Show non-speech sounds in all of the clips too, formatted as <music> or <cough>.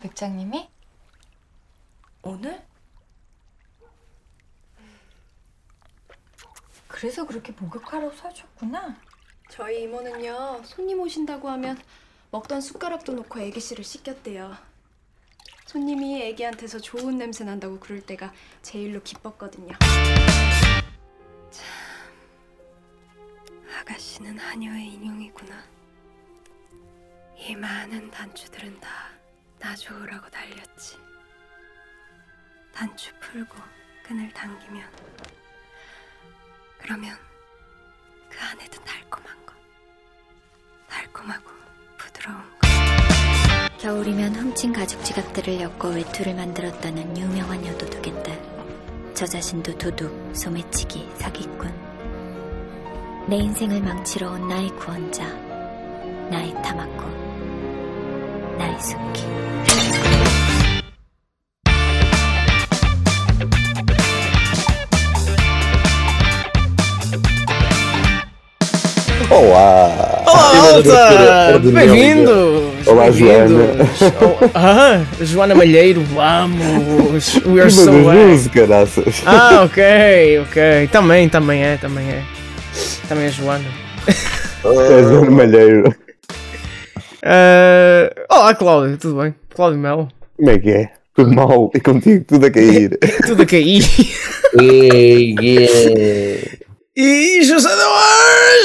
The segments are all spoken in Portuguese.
백장님이? 오늘? 그래서 그렇게 목욕하라고 사줬구나. 저희 이모는요 손님 오신다고 하면 먹던 숟가락도 놓고 애기씨를 씻겼대요. 손님이 애기한테서 좋은 냄새 난다고 그럴 때가 제일로 기뻤거든요. 참, 아가씨는 하녀의 인형이구나. 이 많은 단추들은 다 나 좋으라고 달렸지. 단추 풀고 끈을 당기면 그러면 그 안에도 달콤한 거. 달콤하고 부드러운 거. 겨울이면 훔친 가죽 지갑들을 엮어 외투를 만들었다는 유명한 여도둑의 딸. 저 자신도 도둑, 소매치기, 사기꾼. 내 인생을 망치러 온 나의 구원자. 나의 타마꾼. Daisuke. Olá! Olá, alta! Bem-vindo! Olá, Joana. Ah, Joana Malheiro, vamos! We are so música. Ah, ok, ok. Também, também é, também é. Também é Joana. É Joana Malheiro. Ah, olá, Cláudio, tudo bem? Cláudio Melo. Como é que é? Tudo mal e contigo tudo a cair. <laughs> Tudo a cair. E José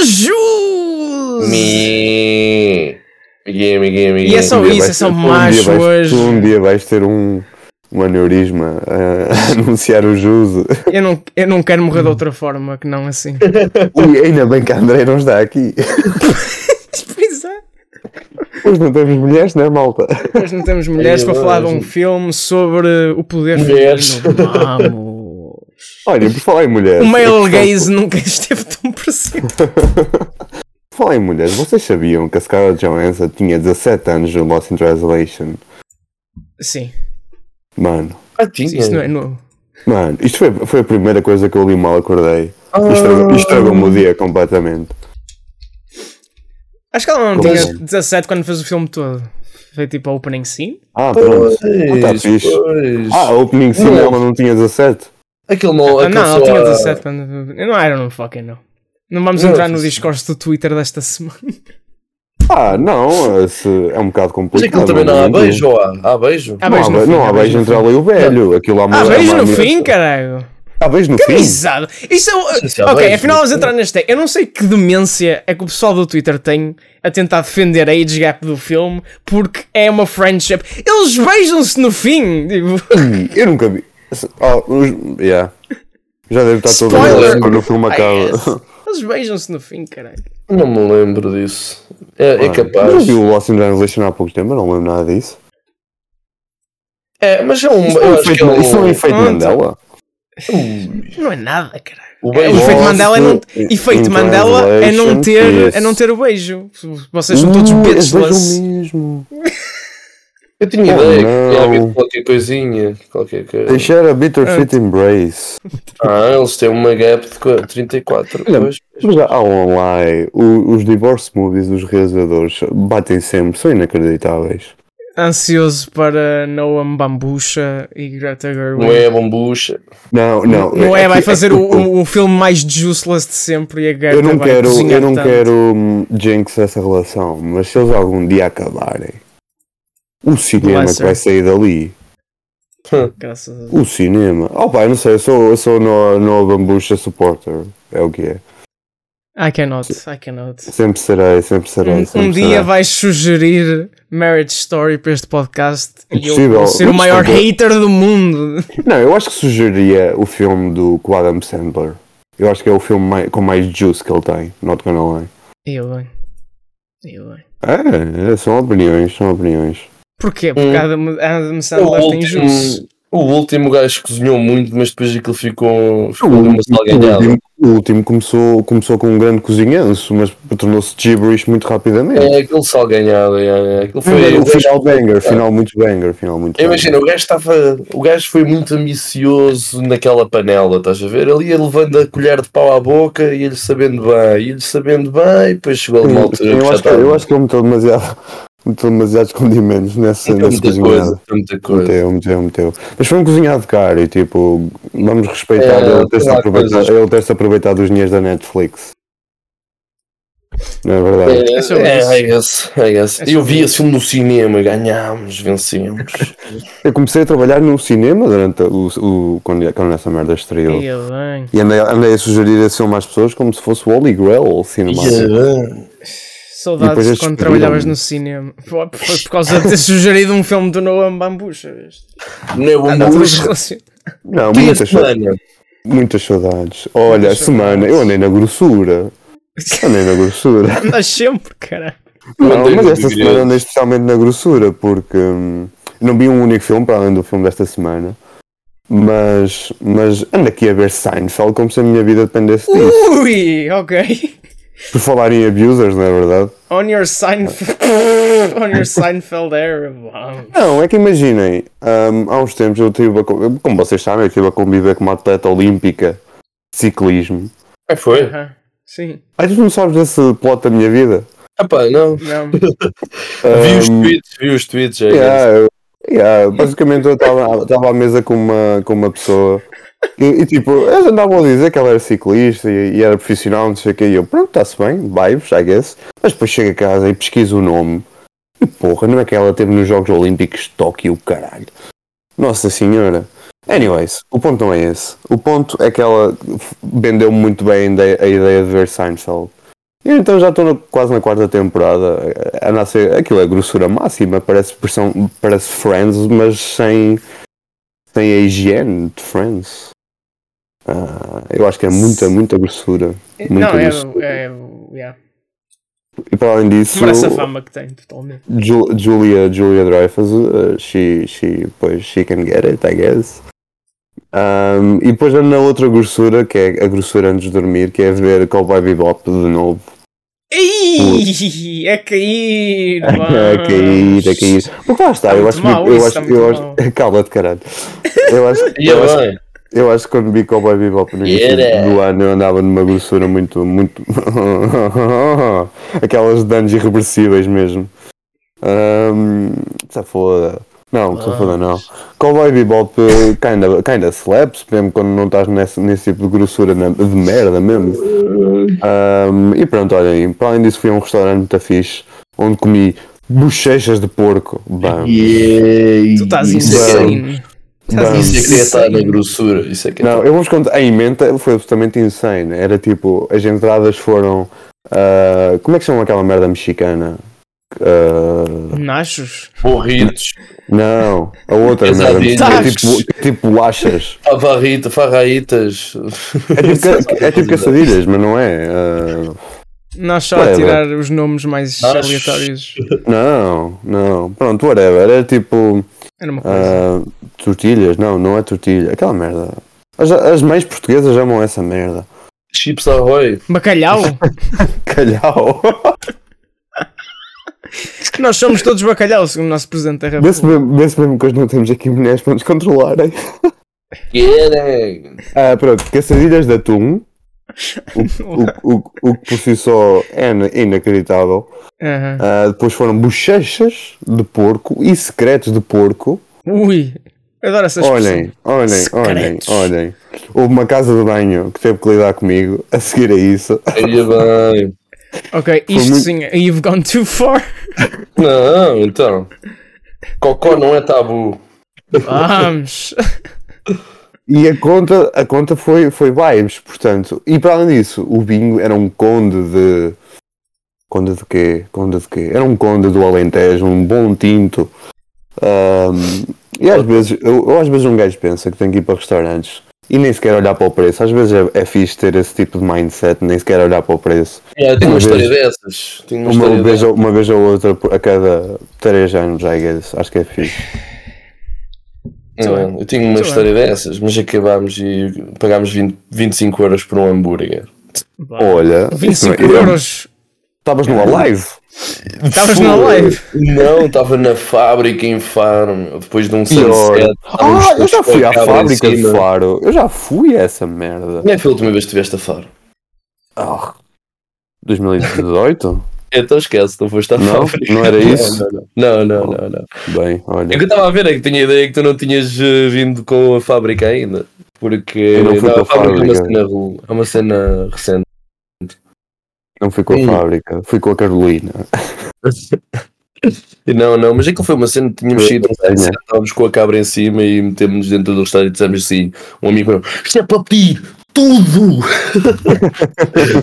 Jus! Me. Miguel, Miguel, Miguel. E é só Um isso, é só um macho dia vais- hoje. tu um dia vais ter um, um aneurisma a <laughs> anunciar o juso. Eu não, eu não quero morrer de outra forma que não assim. Ui, ainda bem que a André não está aqui. <laughs> Pois. Hoje não temos mulheres, não é, malta? Hoje não temos mulheres É para falar de um filme sobre o poder Mulheres. feminino. Vamos! Olha, por falar em mulheres. O male gaze nunca esteve tão presente. Por falar em mulheres, vocês sabiam que a Scarlett Johansson tinha 17 anos no Lost in Translation? Sim, Mano, Ah, tinha. isso não é novo. mano, isto foi, foi a primeira coisa que eu li mal acordei. Ah. Estragou- Estragou-me o dia completamente. Acho que ela não tinha assim? 17 quando fez o filme todo. Foi tipo a opening scene. Ah, pronto. Pois, Ah, tá fixe. pois. Ah, a opening scene Não. ela não tinha 17. Aquilo não. Aquilo não, ela tinha há- 17 quando. Eu não era, não fucking não. Não vamos Não, entrar no discurso do Twitter desta semana. Ah, não, esse é um bocado Mas complicado. aquilo também não há beijo, ou há? Há beijo? Há Não beijo há be- fim. não há beijo entre ela e o velho. Aquilo há Há beijo há no fim, caralho. Beijo no fim. Pesado. Isso é. sei se há Ok, afinal vamos entrar neste. Eu não sei que demência é que o pessoal do Twitter tem a tentar defender a age gap do filme porque é uma friendship. Eles beijam-se no fim. Tipo, Eu nunca vi. Oh, yeah. Já deve estar todo mundo quando o filme Ah, acaba. <laughs> Eles beijam-se no fim, caralho. Não me lembro disso. É, é Eu capaz. vi o Lost in Translation há pouco tempo, eu não lembro nada disso. É, mas é um. Isso não eu é acho que efeito, é um. isso é efeito Pronto. Mandela? Não é nada, caralho. O O efeito Mandela é não, efeito Mandela é não ter, yes. é não ter o beijo. Vocês são todos bitchless. mesmo. <laughs> Eu tinha Oh, ideia que não. tinha havido qualquer coisinha. Qualquer coisa. Deixar a bittersweet embrace. Ah, eles têm uma gap de qu- 34. Olha. Mas há um lie. O- os divorce movies dos realizadores batem sempre, são inacreditáveis. Ansioso para Noam Bambucha e Greta Gerwig. Não é bombucha. Não, não. Não é, vai fazer o, o, o filme mais juiceless de sempre e a Greta Eu não vai quero, eu não tanto. quero hum, jinx essa relação, mas se eles algum dia acabarem, o cinema que vai sair dali, Graças a Deus. o cinema. Oh pá, eu não sei, eu sou, eu sou no, no Bambucha supporter, é o que é. I cannot, I cannot. Sempre serei, sempre serei. Um, sempre um dia serei. vais sugerir Marriage Story para este podcast e eu vou ser o maior hater do mundo. Não, eu acho que sugeriria o filme do com Adam Sandler. Eu acho que é o filme mai- com mais juice que ele tem, not gonna lie. E eu bem. E eu bem. É, são opiniões, são opiniões. Porquê? Porque Hum. Adam, Adam O Sandler tem último, juice. O último gajo cozinhou muito, mas depois aquilo ficou, ficou O uma último, o salganhada. último- o último começou, começou com um grande cozinhanço, mas tornou-se gibberish muito rapidamente. É aquele salganhado, é, é. Aquilo foi. o final banger, final muito banger, final muito banger. Imagina, o gajo estava. O gajo foi muito ambicioso naquela panela, estás a ver? Ali ia levando a colher de pau à boca e ele sabendo bem, e ele sabendo bem, e depois chegou a uma altura eu, acho que, eu acho que ele meteu demasiado, meteu demasiados <laughs> condimentos nessa, Meteu nessa muita cozinhada. coisa, muita coisa. Meteu, meteu, meteu. Mas foi um cozinhado caro e tipo, vamos respeitar É, ele ter-se aproveitado, ele ter-se aproveitado dos dinheiros da Netflix. Não é verdade? É, É é, isso. é esse, é esse. É Eu vi esse filme no cinema, ganhámos, vencemos. Eu comecei a trabalhar no cinema durante o, o, quando, quando essa merda estreou. E andei, andei a sugerir esse filme às pessoas como se fosse o Holy Grail cinemático. E Saudades de quando trabalhavas no cinema. <laughs> Foi por causa de ter sugerido um filme do é Anda tudo Bambucha. relacionado. Não, muitas, sa- semana? muitas saudades. Olha, Muitas a semana, saudades. eu andei na grossura. <laughs> Andei na grossura. Andas sempre, caralho. Não, mas esta semana andei especialmente na grossura porque hum, não vi um único filme para além do filme desta semana. Mas, mas ando aqui a ver Seinfeld como se a minha vida dependesse disso. Ui, ok. Por falar em abusers, não é verdade? On your Seinfeld, <laughs> on your Seinfeld era. Não, é que imaginem, hum, há uns tempos eu tive, a, co- como vocês sabem, eu estive a conviver com uma atleta olímpica de ciclismo. É, foi? Aham, Sim, Ai, tu não sabes desse plot da minha vida? Ah pá, não. não. <laughs> Vi os Hum, tweets, vi os tweets. É Yeah, eu- yeah, basicamente eu estava à mesa com uma, com uma pessoa e, e, tipo, eles andavam a dizer que ela era ciclista e, e era profissional, não sei o que, e eu, pronto, está-se bem, vibes, I guess. Mas depois chego a casa e pesquiso o nome e porra, não é que ela teve nos Jogos Olímpicos de Tóquio, caralho. Nossa Senhora. Anyways, o ponto não é esse. O ponto é que ela vendeu muito bem a ideia, de ver Seinfeld. E então já estou quase na quarta temporada. A nascer, aquilo é grossura máxima, parece, parece Friends, mas sem, sem a higiene de Friends. Ah, eu acho que é muita, muita grossura. Muita Não, é. grossura. é yeah. E para além disso, Merece a fama que tem, totalmente. Ju- Julia, Julia Dreyfus, uh, she, she, pois, she can get it, I guess. Um, e depois na outra grossura, que é a grossura antes de dormir, que é ver Cowboy Bebop de novo. Ih, é cair! a <laughs> cair, a cair. Porque lá está, Tá eu acho que. Eu acho, eu acho. <laughs> Cala-te, caralho. Eu acho, E eu, acho, bem, eu acho que quando vi Cowboy Bebop no início Era. do ano, eu andava numa grossura muito. muito <laughs> Aquelas danos irreversíveis mesmo. Um, se foda. Não, se foda não. Cowboy Bebop eh, kinda, kinda slaps, mesmo quando não estás nesse, nesse tipo de grossura na- de merda mesmo. Um, e pronto, olhem, para além disso fui a um restaurante muito fixe, onde comi bochechas de porco. Bam. Yeah, Tu estás isso é que é- Vamos. Isso é que é estar na insane. grossura. Isso é que é Não, eu vou-vos contar. A emenda foi absolutamente insane. Era tipo, as entradas foram. ah, como é que chama aquela merda mexicana? Ah, Nachos? Burritos, não, a outra merda Quesadillas. mexicana. É tipo, tipo bolachas. <laughs> favarrita, farraitas. É tipo, ca- <laughs> é tipo caçadilhas, mas não é. ah, Nós só a Whatever. tirar os nomes mais aleatórios. não, não. Pronto, whatever. Era tipo. Era uma coisa. ah, tortilhas, não, não é tortilha. Aquela merda. As, as mães portuguesas amam essa merda. Chips Ahoy. Bacalhau? <laughs> <laughs> Calhau. Nós somos todos bacalhau, segundo o nosso Presidente da Vê-se República. mesmo, vê-se mesmo que hoje não temos aqui mulheres para nos controlarem. Querem. Ah, pronto, caçadilhas de atum. O, o, o, o que por si só é ina- inacreditável. Aham. Ah, depois foram bochechas de porco e secretos de porco. Ui, adoro essas Olhem, olhem, olhem, Secretos. olhem. Houve uma casa de banho que teve que lidar comigo a seguir a isso. Aí bem. Ok, isto muito- sim, you've gone too far. Não, então. Cocó não é tabu. Vamos. E a conta, a conta foi, foi vibes, portanto. E para além disso, o bingo era um conde de. Conde de quê? Conde de quê? Era um conde do Alentejo, um bom tinto. Ahm, e às vezes, eu, eu às vezes um gajo pensa que tem que ir para restaurantes e nem sequer olhar para o preço. Às vezes é, é fixe ter esse tipo de mindset, nem sequer olhar para o preço. Yeah, tenho uma Uma história vez- dessas. Tenho uma, Uma história vez, dessas. uma vez ou outra a cada 3 anos, I guess. Acho que é fixe. Não, eu tenho uma Muito história dessas, mas acabámos e pagámos 20, 25 euros por um hambúrguer. Olha, isso 25 não- é- euros. Estavas numa live? Estavas na live. Não, estava na fábrica em Faro, depois de um sunset. Ah, eu já fui à fábrica de. Faro. Eu já fui a essa merda. Quando é que foi a última vez que estiveste a Faro? Ah, 2018? Então esquece, não foste à Não? fábrica. Não era isso? Não, não, não, não. não. Bem, olha. O que eu estava a ver é que tinha a ideia que tu não tinhas eh, vindo com a fábrica ainda. Porque Eu não fui com a fábrica é uma cena, é uma cena recente. Não fui com a Sim. fábrica, fui com a Carolina. <laughs> E Não, não, mas aquilo foi uma cena que tínhamos cena. estávamos com a cabra em cima e metemos-nos dentro do restaurante e dissemos assim: um amigo meu, isto é para pedir tudo!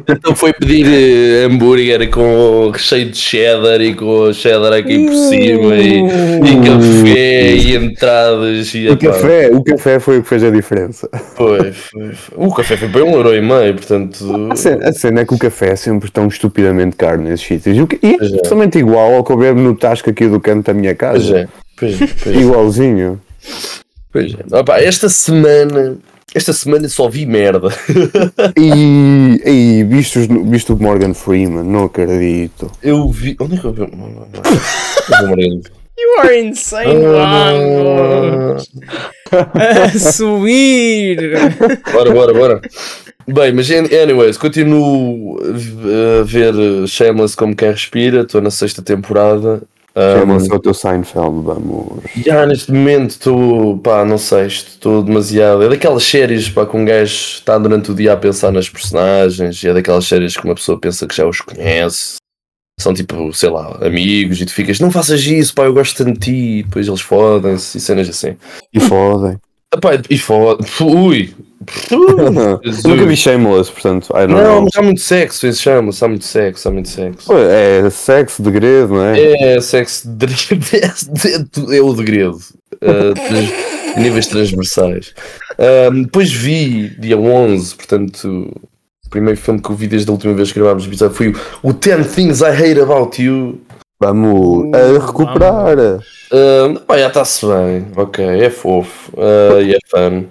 então foi pedir eh, hambúrguer com recheio de cheddar e com cheddar aqui por cima e, e café e entradas e O café, o café foi o que fez a diferença. Foi, foi, foi. O café foi para um euro e meio, portanto. A cena, a cena é que o café é sempre tão estupidamente caro nesses sítios. E é Pois é. absolutamente igual ao que eu bebo no tasco aqui do canto da minha Pois casa. é, pois, é, pois, é, Igualzinho. pois é. Opa, esta semana. Esta semana só vi merda. <laughs> E, e visto, visto o Morgan Freeman, não acredito. Eu vi. Onde é que eu vi? Não, não, não. Eu vou morrer. You are insane, vamos! A subir! Bora, bora, bora. Bem, mas an- anyways, continuo a ver Shameless como quem respira, estou na sexta temporada. Um, Chama-se o teu Seinfeld, vamos. já neste momento estou, pá, não sei, estou demasiado. É daquelas séries, pá, que um gajo está durante o dia a pensar nas personagens, e é daquelas séries que uma pessoa pensa que já os conhece. São tipo, sei lá, amigos, e tu ficas, não faças isso, pá, eu gosto tanto de ti, e depois eles fodem-se e cenas assim. E fodem. Epá, e foda Ui! Eu <laughs> nunca vi Shameless, portanto, Não, know. mas há muito sexo, isso chama-se, há muito sexo, há muito sexo. Pô, É sexo, degredo, não é? É sexo de <laughs> é o degredo. Uh, trans- níveis transversais. Depois vi dia 11, portanto, o primeiro filme que eu vi desde a última vez que gravámos o episódio foi o, o 10 Things I Hate About You. Vamos a recuperar. Um, pá, já está-se bem, ok, é fofo uh, e é fun.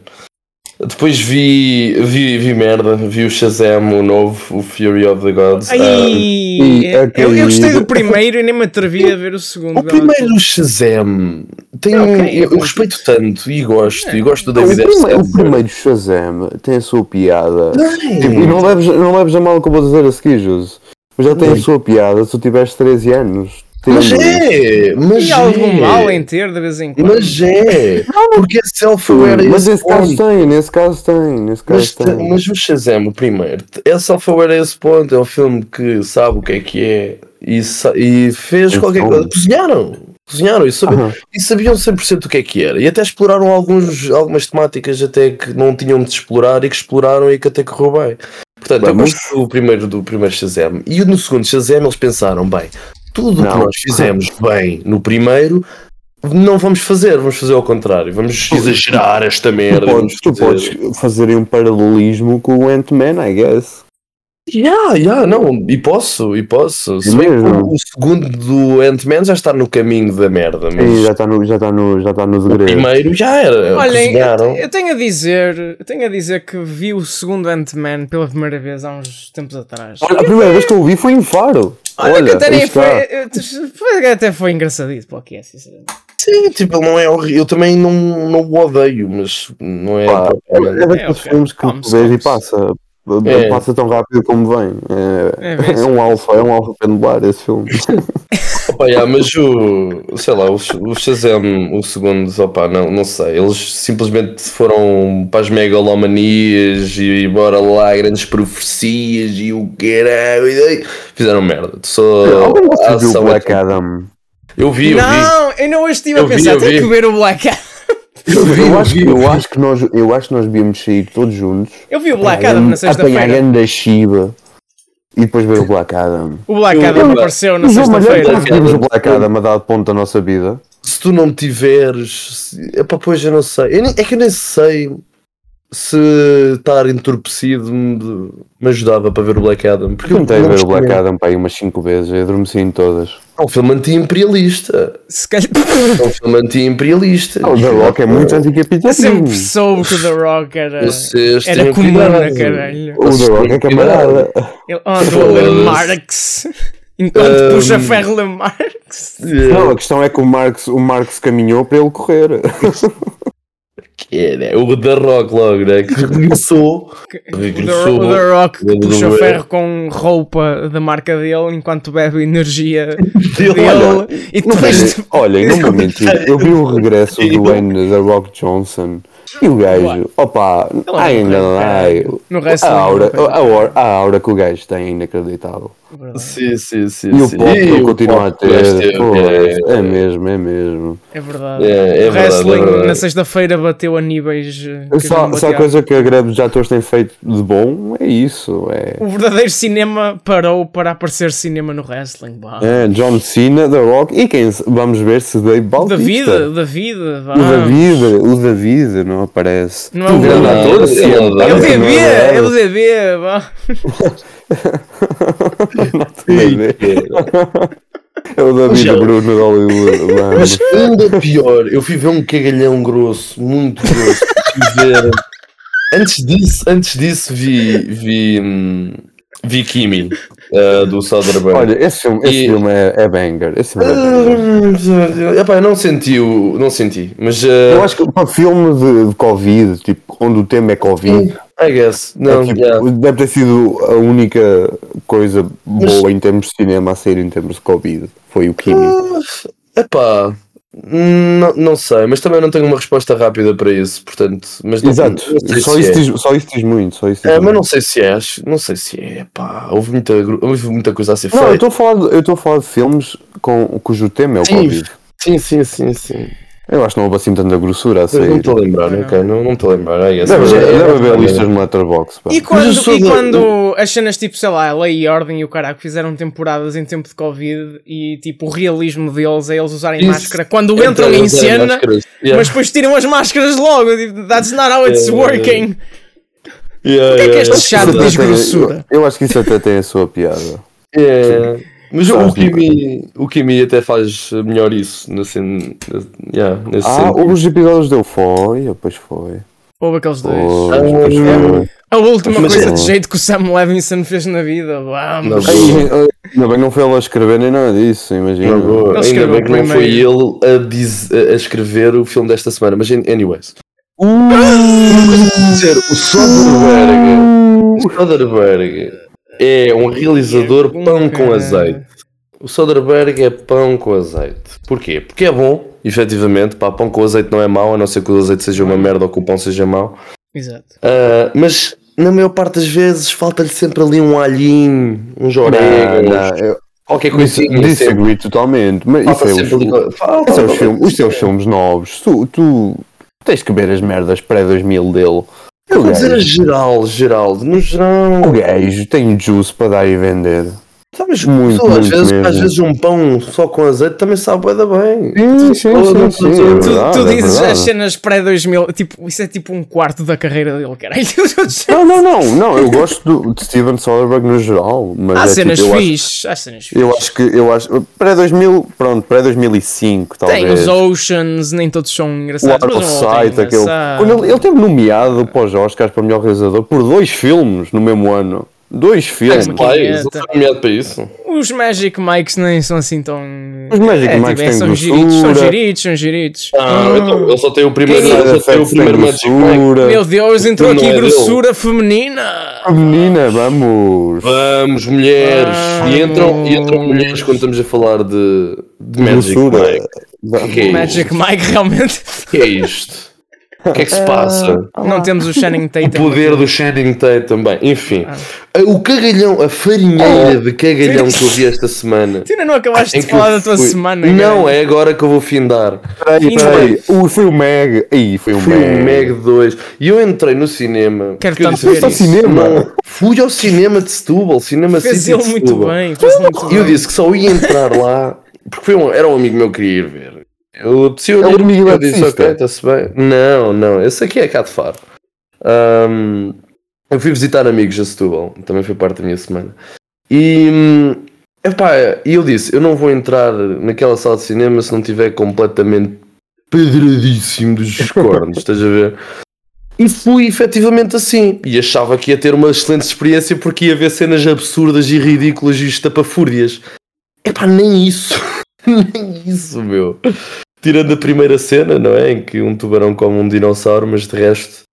Depois vi, vi, vi merda, vi o Shazam, o novo, o Fury of the Gods. Ai, e eu, aquele- eu gostei do primeiro e nem me atrevi a ver o <laughs> segundo. O primeiro Shazam tem, Ok, eu, eu respeito tanto e gosto, e gosto do O David primeiro, o Sandberg. primeiro Shazam tem a sua piada. Tipo, e não leves, não leves a mal o que eu vou dizer a seguir, Jose. Mas já tem a sua piada se tu tiveres 13 anos. Mas é, mas E algum é. mal em ter de vez em quando. Mas é, porque é self-aware a Mas esse nesse caso tem, nesse caso tem, nesse Mas, caso tem. mas o Shazam, o primeiro, é self-aware a esse ponto. É um filme que sabe o que é que é e, e fez qualquer coisa. Cozinharam, cozinharam e, sabiam, Aham. e sabiam 100% o que é que era. E até exploraram alguns, algumas temáticas até que não tinham de explorar e que exploraram e que até correu bem. Portanto, eu Vamos. gosto do primeiro, do primeiro Shazam. E no segundo Shazam eles pensaram, bem, tudo o que nós fizemos bem no primeiro, não vamos fazer, vamos fazer ao contrário. Vamos exagerar esta Tu merda. podes, tu vamos fazer- podes fazer um paralelismo com o Ant-Man, I guess. Yeah, yeah, não, e posso, e posso. Se bem que Mesmo? o, segundo do Ant-Man já está no caminho da merda, mas Sim, já está no, já está no, já está no o primeiro já era. Olhem, eu, eu tenho a dizer, eu tenho a dizer que vi o segundo Ant-Man pela primeira vez há uns tempos atrás. Olha, a primeira vez que eu o vi foi em Faro. Olha, Olha, que até nem foi, foi- até foi para o que é, sinceramente. Sim, tipo, ele não é horrível. Eu também não, não o odeio, mas não é. Pá, é, é daqueles filmes que tu vês e passa. É. Passa tão rápido como vem. É É, é um alfa, é um alfa pendular esse filme. <laughs> Opa, yeah, mas o. Sei lá, o, o Shazam, o segundo, opa, não, não sei. Eles simplesmente foram para as megalomanias e bora lá, grandes profecias e o caralho. e- Fizeram merda. Só. Alguém ver o Black Adam? Eu vi, eu vi. Não, eu não hoje estive a Eu vi, pensar, eu tenho vi. que ver o Black Adam. Eu vi, Eu eu acho, vi, eu eu, vi. acho que nós, eu acho que nós devíamos sair todos juntos. Eu vi o Black apanhar Adam na grande- Apanhar sexta-feira. grande Shiba e depois ver o Black Adam. O Black Eu- Adam eu- apareceu na sexta-feira. é vimos o Black Adam a dar ponto da nossa vida. Se tu não tiveres. se- Epá, pois eu não sei. Eu nem- é que eu nem sei se estar entorpecido me, me ajudava para ver o Black Adam. Porque Eu tentei ver o Black. Adam para aí umas 5 vezes e adormeci em todas. É um filme anti-imperialista. Se calhar... É um filme anti-imperialista. O The Rock é muito Eu anticapitalismo. sempre soube que o The Rock era, Vocês era cuidado. caralho. O The Rock é camarada. Ele andou a ler. Marx. Enquanto Um, puxa ferro lê Marx. Não, a questão é que o Marx, o Marx caminhou para ele correr. <laughs> É, né? O The Rock logo, né? Que regressou. O The, Regressou. o The Rock puxa ferro com roupa da marca dele enquanto bebe energia <laughs> Dele. dele e depois. Olhem, não vou mentir, eu vi o regresso do <laughs> Wayne da Rock Johnson e o gajo, opa, é ainda wrestling, a aura, não a, aura, a aura que o gajo tem é inacreditável. Sim, sim, sim. E o sim. pop ele o continua a pop o gajo ter, pois, é- é mesmo, é mesmo. É verdade. É, é o verdade, wrestling é verdade. na sexta-feira bateu a níveis. eh, que Só, só a coisa que a greve dos atores tem feito de bom é isso, é... O verdadeiro cinema parou para aparecer cinema no wrestling. Bah. É, John Cena, The Rock e quem vamos ver se Dave O Bautista. David, David. O David, o David não aparece. Não é o grande ator, Ele sim, é o <laughs> <laughs> É o é é. É David Já. Bruno de Hollywood. mano. Mas ainda pior, eu fui ver um cagalhão grosso, muito grosso. Fui ver. Antes disso, antes disso vi. vi. hum, vi Kimi, eh, do Soderbergh. Olha, esse filme, esse E- filme é, é banger. Esse filme é banger. Epá, eu não senti o. Não senti, mas. eh, Eu acho que para filme de, de Covid, tipo, onde o tema é Covid, I guess. é Não, tipo, yeah. deve ter sido a única coisa boa em termos de cinema a sair em termos de Covid. Foi o Kimi. Epá, não, não sei, mas também não tenho uma resposta rápida para isso, portanto. Mas não, Exato, não só isso, é. diz, só isso diz muito. Só isso diz É, mas muito. não sei se é, não sei se é, pá, houve muita, houve muita coisa a ser Não, eu feita. de, eu estou a falar de filmes com, cujo tema é o Sim, Covid. Sim, sim, sim, sim. Eu acho que não houve assim tanta grossura a Mas não sair. estou a lembrar, Não. ok? Não não estou a lembrar. Deve, é- haver listas no Letterboxd. pá. E quando, e quando as cenas tipo, sei lá, Lei e Ordem e o caraco fizeram temporadas em tempo de Covid e tipo o realismo deles é eles usarem Isso. máscara quando Então, entram em cena, máscaras. Yeah. mas depois tiram as máscaras logo. tipo, That's not how it's É, working. Yeah, Porquê é que yeah, este yeah. chato diz grossura? Eu, eu acho que isso até tem a sua piada. É. Mas o, Kimi, o Kimi até faz melhor isso nesse, nesse, yeah, nesse Ah, sentido. houve os episódios dele foi, pois foi. Houve aqueles dois. Pois, Ah, pois foi. A última Mas coisa é- de jeito que o Sam Levinson fez na vida. Vamos. Ai, Ainda bem que não foi ele a escrever nem nada disso, imagina. Ainda bem que não foi ele a, diz- a- a escrever o filme desta semana, mas an- anyways. dizer, o Soderbergh, o Soderbergh é um realizador pão com azeite. O Soderbergh é pão com azeite. Porquê? Porque é bom, efetivamente, pá, pão com azeite não é mau, a não ser que o azeite seja uma merda ou que o pão seja mau. Exato. Ah, mas na maior parte das vezes falta-lhe sempre ali um alhinho, uns Não, orégãos, qualquer coisinha. disagree totalmente. Mas isso Falta é os, ali- falta- isso é os, filmes, os teus filmes novos. Tu, tu tens que ver as merdas pré-2000 dele. Eu vou dizer geral, geral, no geral. o gajo tem juice para dar e vender. Sabes, Muito, às, muito vezes, mesmo. às vezes um pão só com azeite também sabe bem. Sim, sim, sim, sim, é Tu, verdade, tu é dizes verdade. as cenas pré-2000, tipo, isso é tipo um quarto da carreira dele, caralho. <laughs> Não, não, não, não. Eu gosto do, de Steven Soderbergh no geral. Mas Há é cenas tipo, eu acho- fixe, há cenas fixe. Eu acho que, eu acho, pré-2000, pronto, pré-2005 Tem talvez. os Oceans, nem todos são O engraçados. Out é Sight, aquele. Quando ele, ele teve nomeado para os Oscars para melhor realizador por dois filmes no mesmo ano. Dois filmes. Nomeado para isso. Os Magic Mikes nem são assim tão. Os Magic é, Mikes tipo, é, têm são giritos, são giritos, são giritos. Ah, então, ele só tem o primeiro, ele só tem o Effects primeiro Magic Mike. Meu Deus, entrou aqui é dele. grossura feminina. A menina, vamos. Vamos, mulheres. E, entram, e entram Vamos. mulheres quando estamos a falar de, de Magic Grossura. Mike. Vamos. Que é Magic Mike, realmente. O que é isto? O que é que se passa? Não temos o Channing <laughs> O Tatum. poder do Channing Tate também. Enfim, o cagalhão, a farinheira de cagalhão que eu vi esta semana. Tu ainda não acabaste de falar da tua fui- semana. Não, cara. é agora que eu vou findar. Peraí, Ainda peraí. O- Foi o Meg. Aí, foi o Fui Meg. o Meg 2 e eu entrei no cinema. Quero tanto disse, ver "Foste ao isso." cinema? Não, fui ao cinema de Setúbal, cinema Fez City ele de muito Setúbal. bem. Fez muito E eu bem. disse que só ia entrar lá porque foi um, era um amigo meu que queria ir ver. Eu, se eu, É o amigo eu disse, eletricista? ok, está-se bem. Não, não, esse aqui é cá de Faro. Ahm, eu fui visitar amigos a Setúbal, também foi parte da minha semana. E, hum, epá, e eu disse, eu não vou entrar naquela sala de cinema se não estiver completamente pedradíssimo dos cornos, <laughs> estás a ver? E fui efetivamente assim. E achava que ia ter uma excelente experiência porque ia ver cenas absurdas e ridículas e estapafúrdias. Epá, nem isso. <laughs> <laughs> nem isso, meu. tirando a primeira cena, não é? Em que um tubarão come um dinossauro, mas de resto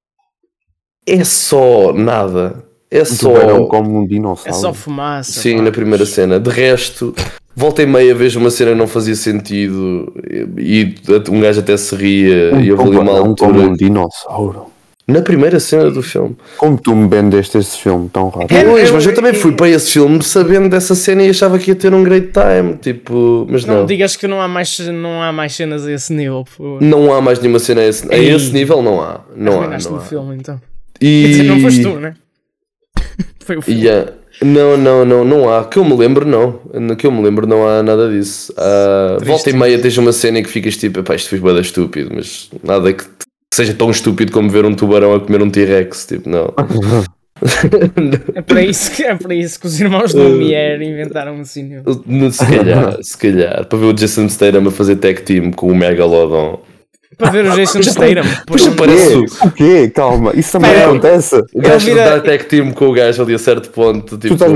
é só nada. É Um só. tubarão como um É dinossauro. só fumaça. Sim, pá. na primeira cena. De resto, volta e meia vejo uma cena que não fazia sentido e e um gajo até se ria Um e houve ali uma tubarão como um altura. dinossauro. Na primeira cena do filme. Como tu me vendeste este filme tão rápido? É, Pois, eu- mas eu também fui para esse filme sabendo dessa cena e achava que ia ter um great time. Tipo, mas Não não. digas que não há mais, não há mais cenas a esse nível. Pô. Não há mais nenhuma cena a esse, a esse nível, não há. Não há. Não há. filme então. E... Quer dizer, não foste tu, né? <laughs> Foi o filme. Yeah. Não, não, não, não há. Que eu me lembro, não. Que eu me lembro, não há nada disso. Triste. volta e meia tens uma cena em que ficas tipo, pá, isto foi bada estúpido, mas nada que, que seja tão estúpido como ver um tubarão a comer um T-Rex. Tipo, não. <laughs> É para isso que, é para isso que os irmãos Uh. Lumière inventaram um cinema. Se calhar, se calhar. Para ver o Jason Statham a fazer tag team com o Megalodon. Para ver o <laughs> Jason Statham. Pois Pois, parece o- quê? Calma, isso também acontece. O gajo vira- dá tag team com o gajo ali a certo ponto. Tipo, can,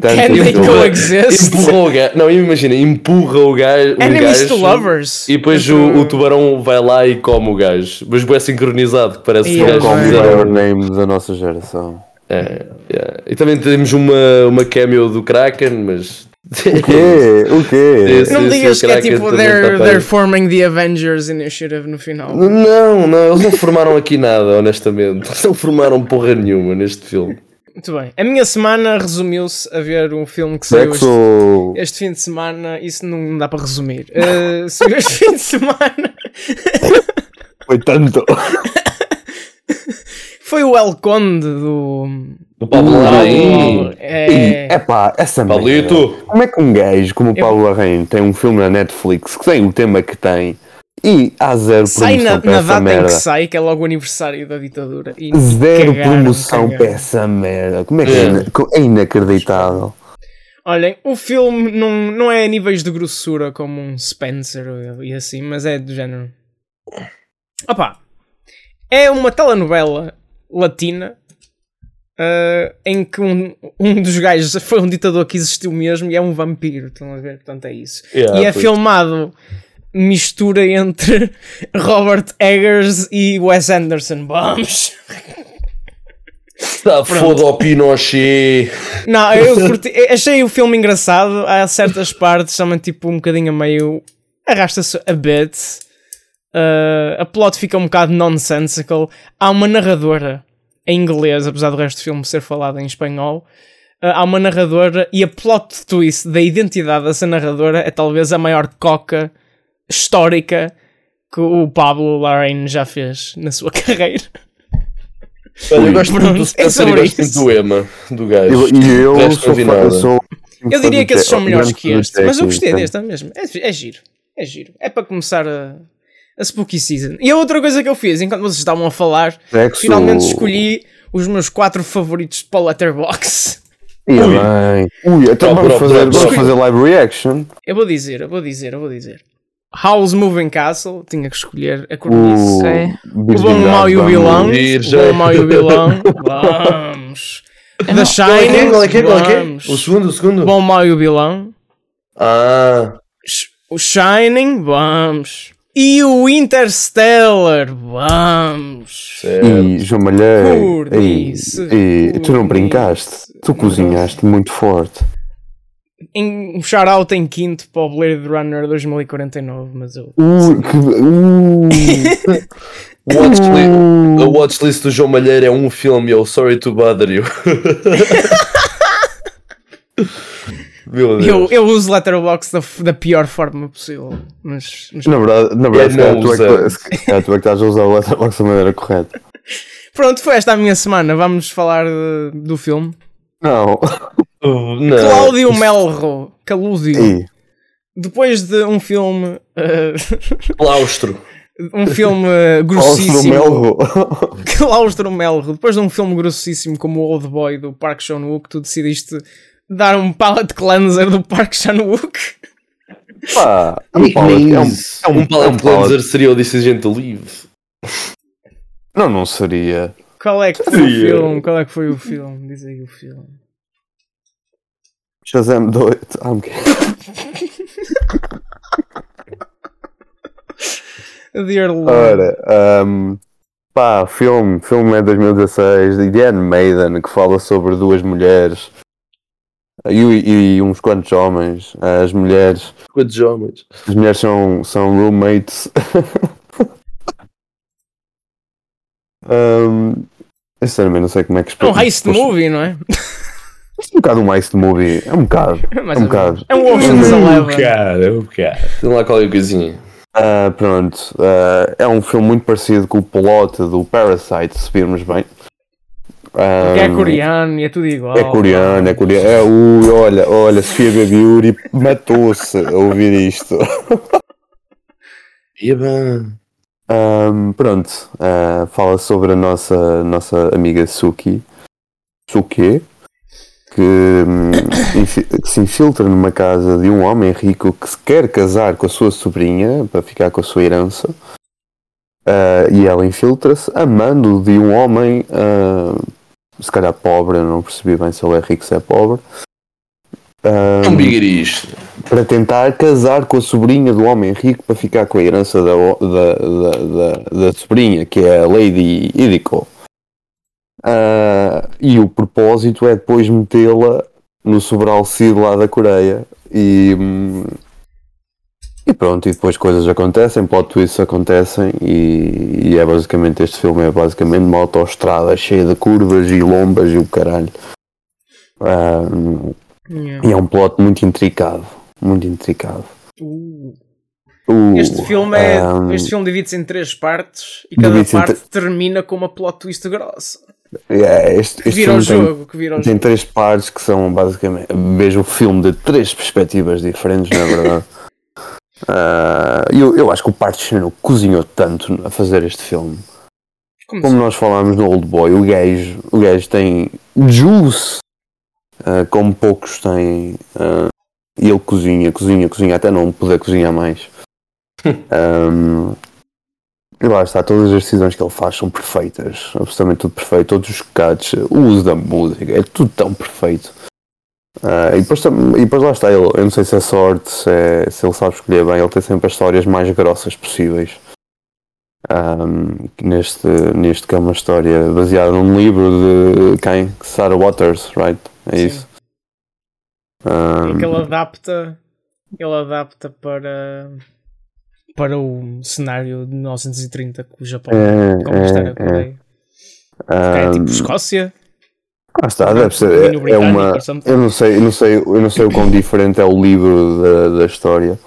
can they coexist? empurra o gajo. Não, imagina, empurra o gajo. um Enemies gajo to lovers. E depois o, o tubarão vai lá e come o gajo. Mas é sincronizado, que parece que o Yeah, gajo Como o name da nossa geração. É, yeah. E também temos uma, uma cameo do Kraken, mas. O quê? O quê? Não me digas que é tipo they're, they're forming the Avengers Initiative no final. Não, não, eles não formaram aqui nada, honestamente. Eles não formaram porra nenhuma neste filme. Muito bem. A minha semana resumiu-se a ver um filme que saiu este, Sexo. este fim de semana. Isso não dá para resumir. Uh, <laughs> saiu este fim de semana. Foi tanto. <laughs> Foi o El Conde do. Do Pablo Pablo. Larraín. É. Pá, essa merda. Como é que um gajo como o Paulo Larraín tem um filme na Netflix que tem o tema que tem e há zero Sai promoção na, para na essa data em merda? que sai, que é logo o aniversário da ditadura. E Zero cagaram, promoção cagaram. para essa merda. Como é que é, É. é inacreditável? Olhem, o filme não, não é a níveis de grossura como um Spencer e assim, mas é do género. Opa! É uma telenovela latina ah, em que um, um dos gajos foi um ditador que existiu mesmo e é um vampiro. Estão a ver? Portanto, é isso. Yeah, e é filmado mistura entre <laughs> Robert Eggers e Wes Anderson. Vamos! Está foda ao Pinochet. Não, eu <laughs> curti- achei o filme engraçado. Há certas partes, também tipo um bocadinho a meio. Arrasta-se a bit. Uh, a plot fica um bocado nonsensical. Há uma narradora em inglês, apesar do resto do filme ser falado em espanhol. Uh, há uma narradora e a plot twist da identidade dessa narradora é talvez a maior coca histórica que o Pablo Larraín já fez na sua <laughs> carreira. Olha, eu gosto muito do Pronto, é Spencer e gosto muito do Emma, do gajo. Eu- E eu, O resto sou, eu sou. Eu diria que esses são melhores que este, mas eu Jack gostei deste mesmo. É, é giro, é giro. É para começar a, a Spooky Season. E a outra coisa que eu fiz, enquanto vocês estavam a falar, Sexo. finalmente escolhi os meus quatro favoritos para o Letterboxd. Ia bem. Ui, então vamos fazer, vamos fazer live reaction. Eu vou dizer, eu vou dizer, eu vou dizer. House Moving Castle, tinha que escolher a cornice. Ok. O bom, o mau e o vilão. O bom, o mau e o vilão. Vamos. The é Shining. é? Qual é que é? É é? O segundo, o segundo. O bom, o mau e o vilão. Ah, O Shining, vamos. E o Interstellar, vamos. E João Malheiro. E, isso, e tu não brincaste. Tu cozinhaste muito forte. Em, um shout-out em quinto para o Blade Runner 2049, mas eu. Ui, que. Uh, <laughs> O watchli- uh. A watchlist do João Malheiro é um filme, eu sorry to bother you. <laughs> <laughs> Meu Deus. Eu, eu uso Letterboxd da, da pior forma possível. Mas, mas Na verdade, na verdade se, Eu calhar não tu é que, tu é que estás a usar o Letterboxd da maneira correta. pronto, foi esta a minha semana. Vamos falar eh, do filme. Não. Uh, não. Cláudio Melro, Calúdio. E, Depois de um filme. eh, <laughs> Claustro. um filme eh, grossíssimo. Melro. Claustro Melro, depois de um filme grossíssimo como o Old Boy do Park Chan-wook, tu decidiste dar um palette cleanser do Park Chan-wook. Pá, é Um pallet- é um- é um- um pallet é um pallet. cleanser seria o Decision to Leave. Não, não seria. Qual é que foi o Seria. filme? Qual é que foi o filme? Diz aí o filme. Shazam 2. Ah, um quê? Dear Lord. Ora, um, pá, filme, filme é 2016 de The Maiden que fala sobre duas mulheres e, e uns quantos homens. As mulheres, Quantos homens? as mulheres são, são roommates. <laughs> um, eu sinceramente não sei como é que É um explica. heist movie, não é? É um bocado um heist movie. É um bocado. É um bocado. É um Ocean's Eleven. cara, o cara. Tem lá qualquer coisinha. Ah, pronto, ah, é um filme muito parecido com o plot do Parasite, se virmos bem. Porque é coreano e é tudo igual. É coreano, é coreano. É, ui, olha, olha, Sofia Baby Yuri matou-se a ouvir isto. <laughs> Bem. Ahm, pronto, ah, fala sobre a nossa, nossa amiga Suki, Suki, que, hum, <coughs> que se infiltra numa casa de um homem rico que se quer casar com a sua sobrinha para ficar com a sua herança. Ah, e ela infiltra-se amando de um homem, ah, se calhar pobre, eu não percebi bem se ele é rico se é pobre. É um bigaristo. para tentar casar com a sobrinha do homem rico para ficar com a herança da, da, da, da, da sobrinha, que é a Lady Idiko. Ah, e o propósito é depois metê-la no sobralcido lá da Coreia e, hum, e pronto, e depois coisas acontecem, plot twists acontecem e, e é basicamente este filme é basicamente uma autoestrada cheia de curvas e lombas e o caralho. Ah, Yeah. e é um plot muito intricado. Muito intricado. Uh. Uh, Este filme é. um, Este filme divide-se em três partes e cada parte termina com uma plot twist grossa. é, este, Que este vira o filme tem, jogo, que vira o tem jogo. três partes que são basicamente. Vejo o filme de três perspectivas diferentes, na verdade. <laughs> Ah, eu, eu acho que o Park Chan cozinhou tanto a fazer este filme. Como Como se- nós falámos no Old Boy, o gajo, o gajo tem juice, ah, como poucos têm. e ele cozinha, cozinha, cozinha, até não poder cozinhar mais. <laughs> Ahm, e lá está, todas as decisões que ele faz são perfeitas, absolutamente tudo perfeito, todos os cuts, o uso da música, é tudo tão perfeito. Ah, e, depois, e depois lá está ele, eu não sei se é sorte, se, é- se ele sabe escolher bem, ele tem sempre as histórias mais grossas possíveis. Ahm, neste, neste que é uma história baseada num livro de quem? Sarah Waters, right? É Sim. isso. É que ele adapta. Ele adapta para. Para o cenário de 1930 com o Japão É, conquistar a Coreia. É, tipo Escócia. Ah, está, deve ser. É, é uma. Eu não sei, eu não sei, eu não sei o quão diferente é o livro da, da história,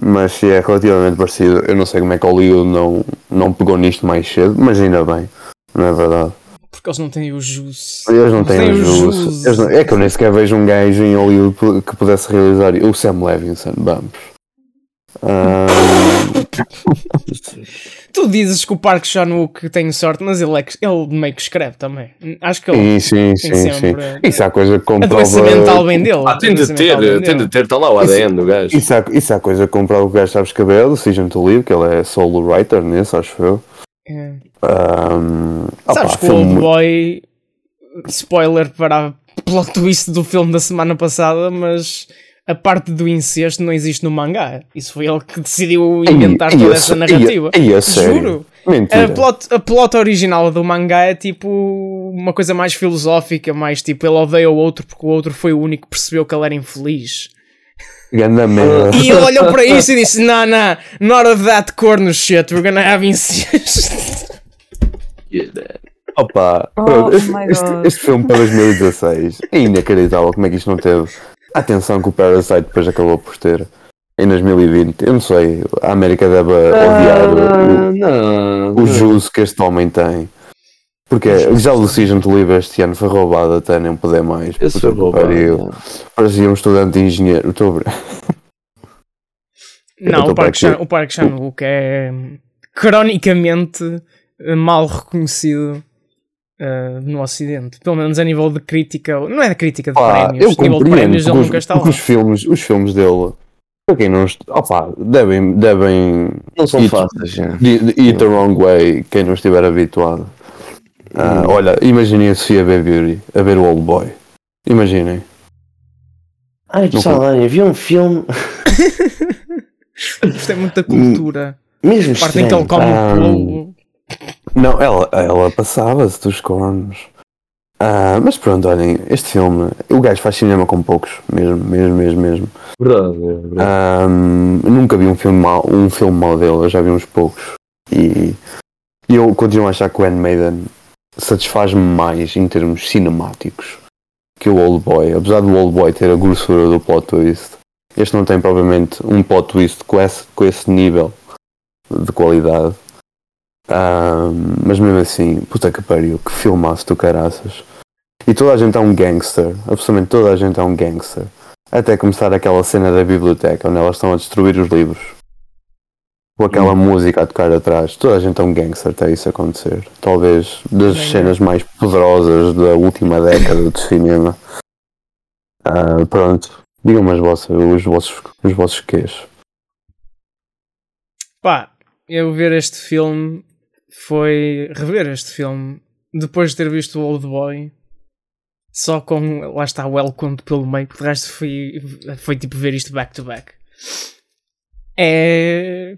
mas se é relativamente parecido. Eu não sei como é que o Hollywood não, não pegou nisto mais cedo, mas ainda bem, não é verdade? Porque eles não têm o jus. Eles não têm o o jus. Eles não- É que eu nem sequer vejo um gajo em Hollywood que pudesse realizar. O Sam Levinson, vamos. <laughs> Ah, Tu dizes que o Park Chan-wook tem sorte, mas ele, é que- ele meio que escreve também. Acho que ele sim, sim, tem sim, sim. sempre Isso há coisa que a doença comprova. mental bem dele. Ah, tem A de ter, tem de ter, está lá o ADN do gajo. Isso há, isso há coisa que comprova que o gajo sabe escrever, Decision to Live, que ele é solo writer nesse, acho eu. É. Um, Sabes que o Old Boy. Spoiler para a plot twist do filme da semana passada, mas a parte do incesto não existe no mangá. Isso foi ele que decidiu inventar toda essa narrativa. E a sério? Juro. Mentira. A plot, a plot original do mangá é tipo uma coisa mais filosófica, mais tipo ele odeia o outro porque o outro foi o único que percebeu que ele era infeliz. Ganda merda. E ele olhou para isso e disse: Nah, nah, not of that corner shit, we're gonna have incest. <laughs> Opa, Oh pronto, este, este- este filme para 2016 é inacreditável como é que isto não teve a atenção que o Parasite depois acabou por ter em 2020. Eu não sei, a América deve odiar o, não. o juízo que este homem tem. Porque já o Decision to Live este ano foi roubado até nem poder mais. Esse foi roubado. pariu. Parecia um estudante de engenheiro. Estou <laughs> Não, o Park. Chan, o Park Chan-wook é cronicamente mal reconhecido eh, no Ocidente. Pelo menos a nível de crítica, não é de crítica de Pá, prémios, eu a nível de prémios ele porque, nunca os, está lá. os filmes, os filmes dele, para quem não opa, devem, devem Não são fáceis, eat the wrong way, quem não estiver habituado. Ah, Hum. olha, imaginem a Sofia B. Beauty a ver o Old Boy. Imaginem. Ai, pessoal, olha, vi um filme. <laughs> Isto é muita cultura. Mesmo A parte em estranho. que ele come Ah, o bolo. Não, ela, ela passava-se dos cornos. Ah, mas pronto, olhem, este filme, o gajo faz cinema com poucos, mesmo, mesmo, mesmo, mesmo. Verdade, é verdade. Ah, nunca vi um filme mau, um filme mau dele, eu já vi uns poucos. E, e eu continuo a achar que o Handmaiden satisfaz-me mais em termos cinemáticos que o Old Boy. Apesar do Old Boy ter a grossura do plot twist, este não tem propriamente um plot twist com esse, com esse nível de qualidade. Mas mesmo assim, puta que pariu, que filmaço do caraças. E toda a gente é um gangster, absolutamente toda a gente é um gangster. Até começar aquela cena da biblioteca onde elas estão a destruir os livros. Com aquela música a tocar atrás. Toda a gente é um gangster até isso acontecer. Talvez das Bem, cenas mais poderosas da última década do cinema. Ah, pronto. Digam-me as vossas, os vossos, os vossos quês. Pá, eu ver este filme foi. rever este filme depois de ter visto o Old Boy. Só com. lá está o Elcond pelo meio, porque de resto foi, foi tipo ver isto back to back. É.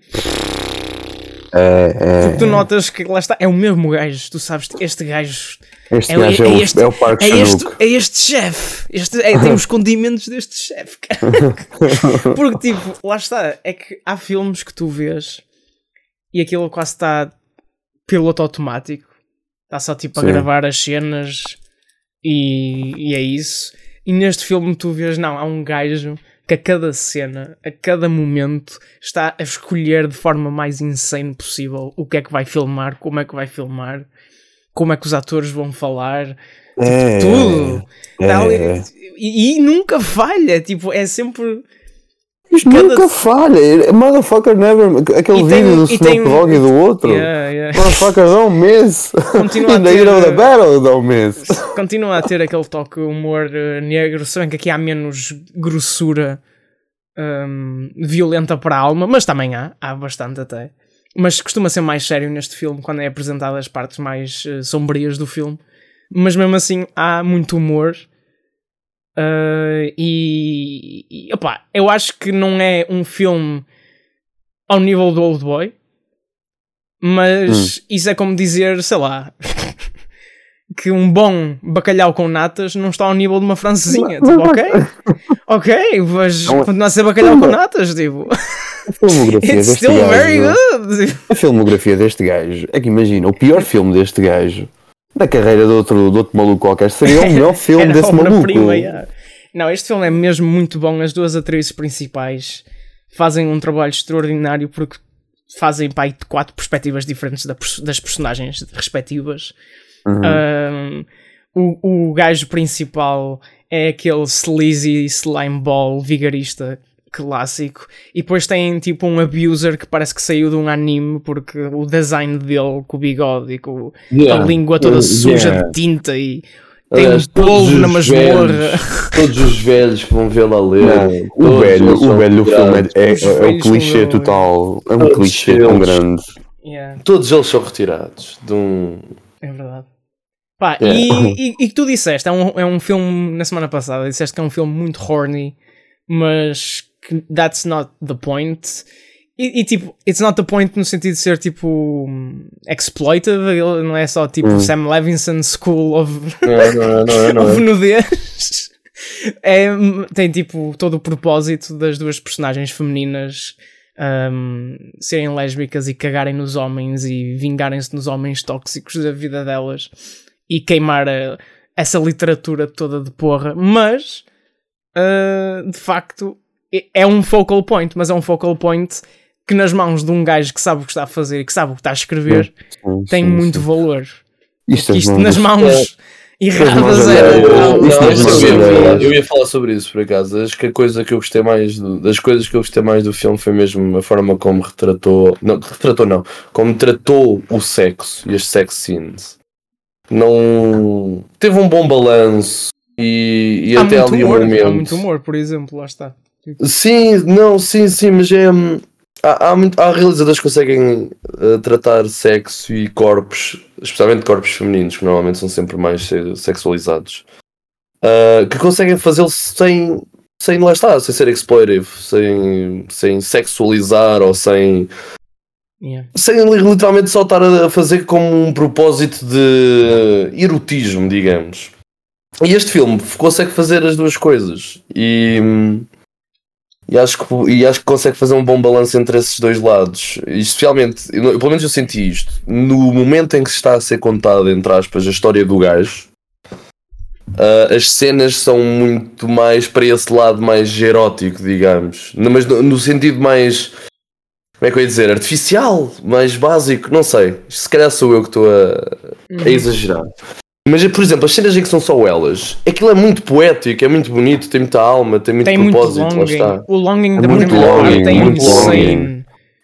É, é, tu notas que lá está, é o mesmo gajo, tu sabes, este gajo este é- gajo é, é o, este- é o Park é este, é este chefe, este, é, tem os condimentos deste chefe. <laughs> Porque, tipo, lá está, é que há filmes que tu vês e aquilo quase está piloto automático, está só tipo a Sim. gravar as cenas e, e é isso. E neste filme tu vês, não, há um gajo que a cada cena, a cada momento, está a escolher de forma mais insane possível o que é que vai filmar, como é que vai filmar, como é que os atores vão falar, É, tudo. é, é. E, e nunca falha, tipo, é sempre. Isto cada- nunca falha. Motherfucker never. Aquele E tem- vídeo do e tem- Snoop Dogg e do outro. Yeah, yeah. Motherfucker don't miss. Continua <laughs> a ter- of the battle don't miss. Continua a ter aquele toque humor eh, negro, se bem que aqui há menos grossura hum, violenta para a alma, mas também há, há bastante até. Mas costuma ser mais sério neste filme quando é apresentado as partes mais eh, sombrias do filme. Mas mesmo assim há muito humor. Eh, e, e opá, eu acho que não é um filme ao nível do Old Boy, mas isso é como dizer, sei lá, <laughs> que um bom bacalhau com natas não está ao nível de uma francesinha. Tipo, ok, ok, mas é- continua a ser bacalhau com natas, tipo, A filmografia <laughs> it's deste gajo. good. Tipo, A filmografia deste gajo. É que imagina, o pior filme deste gajo da carreira de outro, de outro maluco qualquer seria o <laughs> melhor filme desse maluco. yeah. Não, este filme é mesmo muito bom. As duas atrizes principais fazem um trabalho extraordinário porque fazem pai de quatro perspectivas diferentes da das personagens respectivas. Um, o, o gajo principal é aquele sleazy slime ball vigarista clássico e depois tem tipo um abuser que parece que saiu de um anime porque o design dele com o bigode e com Yeah. a língua toda Uh, suja yeah. de tinta e tem Aliás, um polvo na masmorra. Todos os velhos que vão vê-la ler. Não, o velho, o velho do filme é, é, é velhos clichê total. É um Todos clichê tão eles. grande. Yeah, Todos eles são retirados de um. é verdade. Pá, Yeah. e, e, e que tu disseste, é um, é um filme na semana passada, disseste que é um filme muito horny, mas que that's not the point. E, e, tipo, it's not the point no sentido de ser tipo exploitive, ele não é só tipo Hum. Sam Levinson School of, Não é, não é, não <laughs> é. Of nudez. É, tem tipo todo o propósito das duas personagens femininas um, serem lésbicas e cagarem nos homens e vingarem-se nos homens tóxicos da vida delas e queimar a- essa literatura toda de porra. Mas, uh, de facto, é- é um focal point, mas é um focal point que nas mãos de um gajo que sabe o que está a fazer e que sabe o que está a escrever Sim, tem sim, muito sim. valor. Isto, isto é nas mãos erradas mãos era. é eu, ia falar, eu ia falar sobre isso por acaso. Acho que a coisa que eu gostei mais do- das coisas que eu gostei mais do filme foi mesmo a forma como retratou. Não, retratou não. Como tratou o sexo e as sex scenes. Não. Teve um bom balanço e, e até ali um humor, momento. há muito humor, por exemplo, lá está. Sim, não, sim, sim, mas é. hum, Há, há, muito- há realizadores que conseguem eh, tratar sexo e corpos, especialmente corpos femininos, que normalmente são sempre mais se- sexualizados, ah, que conseguem fazê-lo sem, sem, lá está, sem ser exploitive, sem, sem sexualizar ou sem. Yeah. sem literalmente só estar a fazer como um propósito de erotismo, digamos. E este filme consegue fazer as duas coisas. E, e, acho, que, e acho que consegue fazer um bom balanço entre esses dois lados. E especialmente, eu- pelo menos eu senti isto, no momento em que se está a ser contada, entre aspas, a história do gajo. ah, as cenas são muito mais para esse lado mais erótico, digamos. No- Mas no, no sentido mais como é que eu ia dizer? Artificial, mais básico, não sei. Se calhar sou eu que estou a, a exagerar. Mas, por exemplo, as cenas em que são só elas, aquilo é muito poético, é muito bonito, tem muita alma, tem muito Tem muito propósito, lá longing. está. O longing É da muito longing, é muito insane.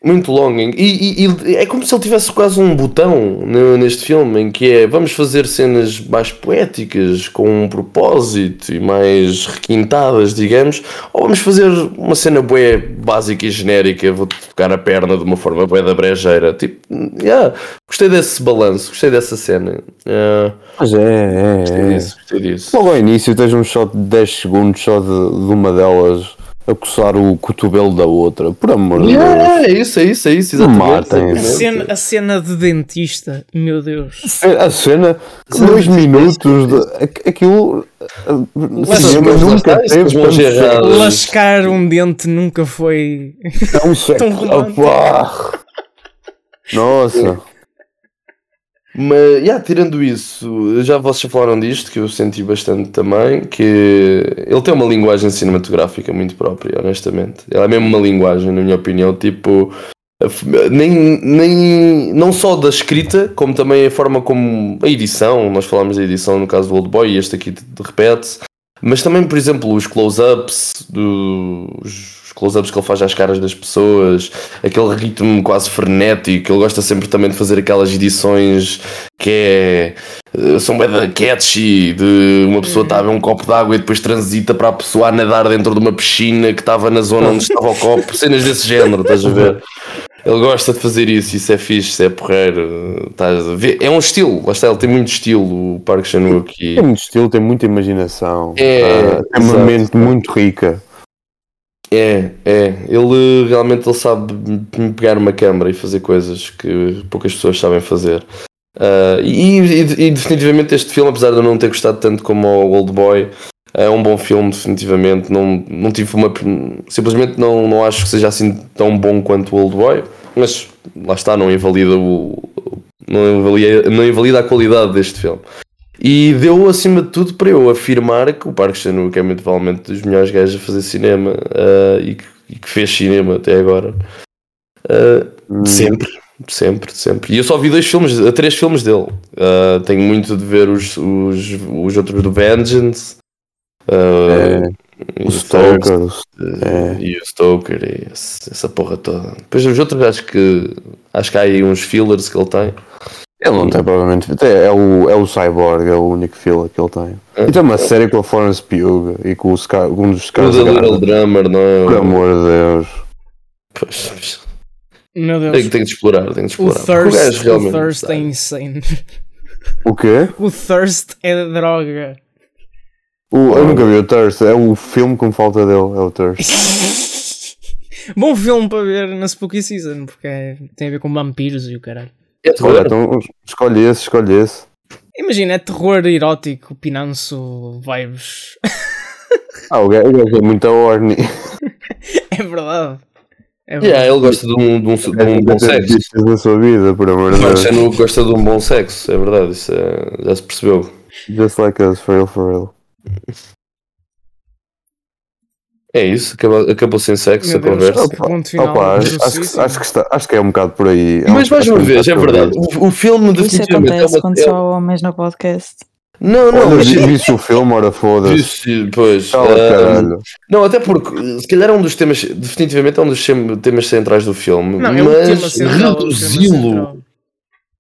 Muito longing. E, e- e é como se ele tivesse quase um botão ne- neste filme em que é vamos fazer cenas mais poéticas, com um propósito e mais requintadas, digamos, ou vamos fazer uma cena bué básica e genérica, vou tocar a perna de uma forma bué da brejeira. Tipo, yeah, gostei desse balanço, gostei dessa cena. Ah, Mas é, é, gostei é. disso, gostei disso. Logo ao início tens um shot de 10 segundos só de, de uma delas a coçar o cotovelo da outra. Por amor de Deus. Yeah, é isso, é isso, é isso, exatamente. A cena, a cena de dentista, meu Deus. A cena, dois minutos, de, aqu- aquilo. Mas cinema nunca teve. Lascar um dente nunca foi. tão sexo. Tão romântico. Opá. Nossa. Mas, yeah, tirando isso, já vocês falaram disto, que eu senti bastante também, que ele tem uma linguagem cinematográfica muito própria, honestamente. Ela é mesmo uma linguagem, na minha opinião, tipo, nem, nem, não só da escrita, como também a forma como a edição, nós falámos da edição no caso do Old Boy, e este aqui repete, mas também, por exemplo, os close-ups, do- os close-ups que ele faz às caras das pessoas, aquele ritmo quase frenético, ele gosta sempre também de fazer aquelas edições que é eh, são bem catchy, de uma pessoa estar a beber um copo de água e depois transita para a pessoa a nadar dentro de uma piscina que estava na zona onde estava o copo, cenas desse género, estás a ver? Ele gosta de fazer isso, isso é fixe, isso é porreiro. Estás a ver? É um estilo, lá está, ele tem muito estilo, o Park Chan-wook. e- Tem muito estilo, tem muita imaginação. É, tem uma mente muito rica. É, é. Ele realmente ele sabe pegar uma câmara e fazer coisas que poucas pessoas sabem fazer. Ah, e, e- e definitivamente este filme, apesar de eu não ter gostado tanto como o Old Boy, é um bom filme, definitivamente. Não, não tive uma. Simplesmente não, não acho que seja assim tão bom quanto o Old Boy, mas lá está, não invalida o. Não invalida, não invalida a qualidade deste filme. E deu acima de tudo para eu afirmar que o Park Chan-wook é muito provavelmente dos melhores gajos a fazer cinema ah, e, que, e que fez cinema até agora. Hum, Sempre, sempre, sempre. E eu só vi dois filmes, eh, três filmes dele. Ah, tenho muito de ver os, os, os outros do Vengeance. É, e o Stoker. Eh, E o Stoker e essa porra toda. Depois os outros acho que acho que há aí uns fillers que ele tem. Ele não tem provavelmente. É, é o, é o Cyborg, é o único fila que ele tem. E tem uma série com a Florence Pugh e com, o com um dos O The Little caras. Drummer, não é? Por amor de Deus. Pois, Meu Deus. tenho, tenho de explorar, tenho de O explorar. Porque thirst, o realmente thirst é insane. O quê? O thirst é droga. O, eu nunca vi o Thirst, é o filme que me falta dele, é o Thirst. <laughs> Bom filme para ver na Spooky Season, porque é- tem a ver com vampiros e o caralho. É terror. Olha, então escolhe esse, escolhe esse. Imagina, é terror erótico, pinanço, vibes. Ah, o gajo é muito horny. <laughs> É verdade. É verdade. Yeah, ele gosta de um, de um, de um bom sexo. na sua vida, por amor de Mas Deus. não gosta de um bom sexo, é verdade, isso é- já se percebeu. Just like us, for real, for real. É isso, acabou, acabou sem sexo Meu a Deus, conversa. ponto final Opa, acho, acho, acho, que está, acho que é um bocado por aí. É um- Mas mais que uma um vez, é verdade, o, o filme Isso definitivamente é acontece uma. quando é- só há homens no podcast. Não, não, Olha, mas. vi- viste o filme, ora foda-se. Isso, pois. Caralho. não, até porque se calhar é um dos temas, definitivamente é um dos temas centrais do filme, Não, é mas é um reduzi-lo,